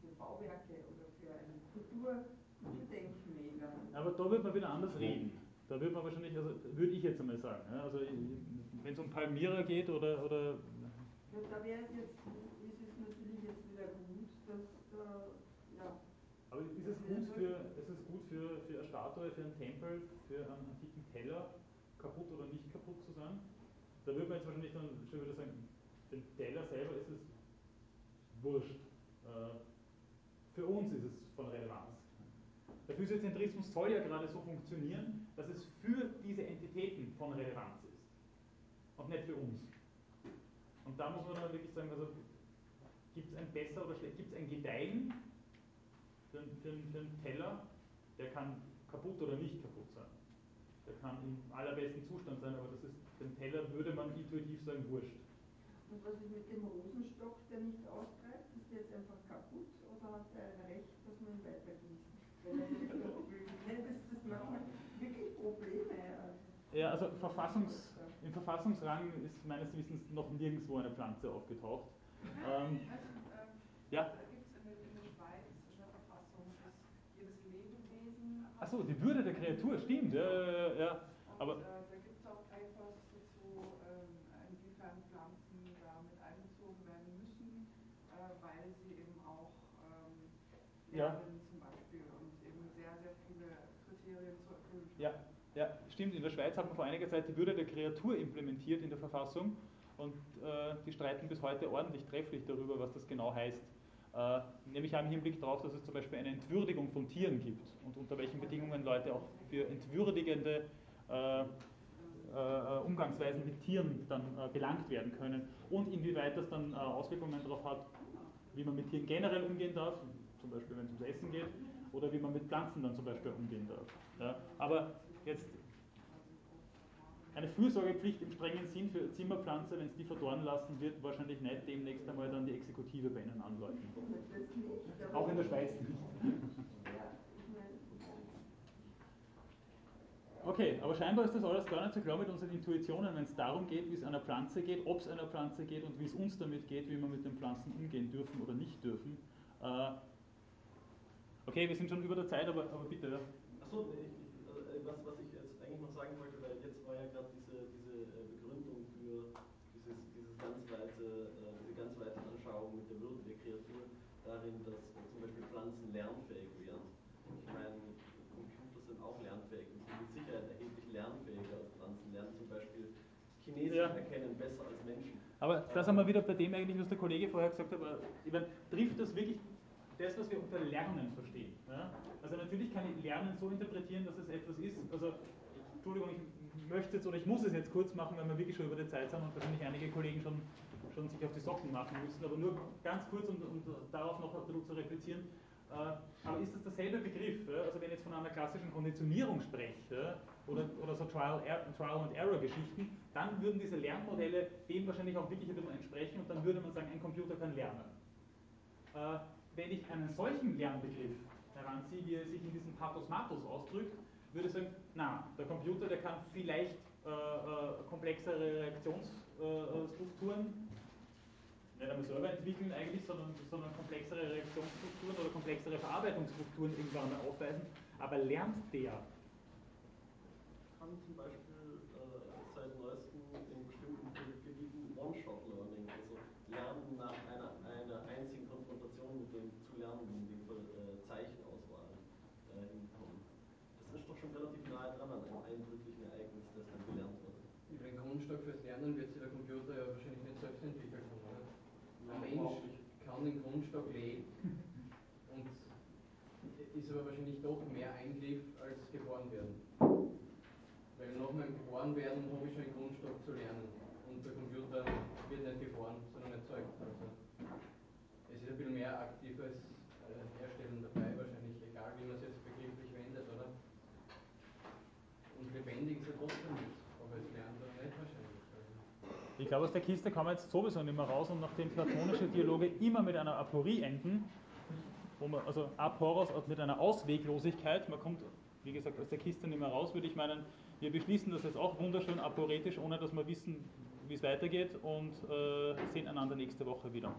für Bauwerke oder für ein Kultur, mhm. Kulturdenkmäler. Aber da wird man wieder anders reden. Da würde man wahrscheinlich, also würde ich jetzt einmal sagen, also wenn es um Palmyra geht oder. oder ja, da wäre es jetzt ist es gut für, ist es gut für, für eine Statue, für einen Tempel, für einen antiken Teller, kaputt oder nicht kaputt zu sein? Da würde man jetzt wahrscheinlich dann schon wieder sagen, dem Teller selber ist es wurscht. Äh, für uns ist es von Relevanz. Der Physiozentrismus soll ja gerade so funktionieren, dass es für diese Entitäten von Relevanz ist und nicht für uns. Und da muss man dann wirklich sagen, also gibt es ein besser oder schlecht, gibt es ein Gedeihen für, für, für einen Teller, der kann kaputt oder nicht kaputt sein. Der kann im allerbesten Zustand sein, aber das ist, dem Teller würde man intuitiv sagen, wurscht. Und was ist mit dem Rosenstock, der nicht austreibt? Ist der jetzt einfach kaputt oder hat er ein Recht, dass man ihn weitergießt? Wenn er nicht. Nein, das, macht wirklich Probleme. Ja, also Verfassungs, im Verfassungsrang ist meines Wissens noch nirgendwo eine Pflanze aufgetaucht. Ähm, also, ähm, ja? Da gibt es in, in der Schweiz eine Verfassung, dass jedes Lebewesen. Achso, die Würde der Kreatur, stimmt, ja, ja, ja. Aber, und, äh, da gibt es auch Papers dazu, ähm, inwiefern Pflanzen da mit einbezogen werden müssen, äh, weil sie eben auch ähm, lernen ja. zum Beispiel und eben sehr, sehr viele Kriterien zu erfüllen. Ja. Ja, stimmt. In der Schweiz hat man vor einiger Zeit die Würde der Kreatur implementiert in der Verfassung und äh, die streiten bis heute ordentlich trefflich darüber, was das genau heißt. Äh, nämlich im Hinblick darauf, dass es zum Beispiel eine Entwürdigung von Tieren gibt und unter welchen Bedingungen Leute auch für entwürdigende äh, äh Umgangsweisen mit Tieren dann belangt werden können und inwieweit das dann Auswirkungen darauf hat, wie man mit Tieren generell umgehen darf, zum Beispiel wenn es ums Essen geht, oder wie man mit Pflanzen dann zum Beispiel umgehen darf. Ja, aber jetzt eine Fürsorgepflicht im strengen Sinn für Zimmerpflanze, wenn es die verdorren lassen wird, wahrscheinlich nicht demnächst einmal dann die Exekutive bei Ihnen anläuten. Auch in der Schweiz nicht. Okay, aber scheinbar ist das alles gar nicht so klar mit unseren Intuitionen, wenn es darum geht, wie es einer Pflanze geht, ob es einer Pflanze geht und wie es uns damit geht, wie wir mit den Pflanzen umgehen dürfen oder nicht dürfen. Äh, okay, wir sind schon über der Zeit, aber, aber bitte. Achso, äh, was, was ich jetzt eigentlich noch sagen wollte, weil jetzt war ja gerade diese, diese äh, Begründung für dieses, dieses ganz weite, äh, diese ganz weite Anschauung mit der Würde der Kreatur darin, dass zum Beispiel Pflanzen lernfähig wären. Ich meine, Computer sind auch lernfähig und sind mit Sicherheit erheblich lernfähiger als Pflanzen, lernen zum Beispiel Chinesisch ja. erkennen besser als Menschen. Aber da sind wir wieder bei dem eigentlich, was der Kollege vorher gesagt hat, aber ich meine, trifft das wirklich das, was wir unter Lernen verstehen. Ja? Also natürlich kann ich Lernen so interpretieren, dass es etwas ist, also Entschuldigung, ich möchte jetzt oder ich muss es jetzt kurz machen, weil wir wirklich schon über die Zeit sind und wahrscheinlich einige Kollegen schon, schon sich auf die Socken machen müssen, aber nur ganz kurz und, und darauf noch ein bisschen zu replizieren. Äh, aber ist das derselbe Begriff? Also wenn ich jetzt von einer klassischen Konditionierung spreche oder, oder so Trial, Trial and Error Geschichten, dann würden diese Lernmodelle dem wahrscheinlich auch wirklich ein bisschen entsprechen und dann würde man sagen, ein Computer kann lernen. Äh, wenn ich einen solchen Lernbegriff heranziehe, wie er sich in diesem Pathos Matos ausdrückt, würde ich sagen, na, der Computer, der kann vielleicht äh, äh, komplexere Reaktionsstrukturen nicht einmal selber entwickeln eigentlich, sondern, sondern komplexere Reaktionsstrukturen oder komplexere Verarbeitungsstrukturen irgendwann mal aufweisen, aber lernt der? Kann zum Beispiel äh, seit neuestem in bestimmten Gebieten One-Shot-Learning, also Lernen nach einer, einer einzigen Konfrontation mit dem zu lernenden, in dem Fall äh, Zeichenauswahl, äh, hinkommen. Das ist doch schon relativ nahe dran an einem eindrücklichen Ereignis, das dann gelernt wird. Über den Grundstock fürs Lernen wird sich der Computer ja wahrscheinlich nicht selbst entwickelt haben, oder? Ein Mensch kann den Grundstock legen und ist aber wahrscheinlich doch mehr Eingriff als geboren werden. Weil nach meinem geboren werden habe ich schon einen Grundstock zu lernen. Und der Computer wird nicht geboren, sondern erzeugt. Also es ist ein bisschen mehr aktives äh, Herstellen dabei, wahrscheinlich, egal wie man es jetzt begrifflich wendet, oder? Und lebendig ist er trotzdem nicht, aber es lernt er nicht wahrscheinlich. Also. Ich glaube, aus der Kiste kann man jetzt sowieso nicht mehr raus und nachdem platonische Dialoge immer mit einer Aporie enden, wo man, also Aporos mit einer Ausweglosigkeit, man kommt, wie gesagt, aus der Kiste nicht mehr raus, würde ich meinen, wir beschließen das jetzt auch wunderschön aporetisch, ohne dass wir wissen, wie es weitergeht und äh, sehen einander nächste Woche wieder.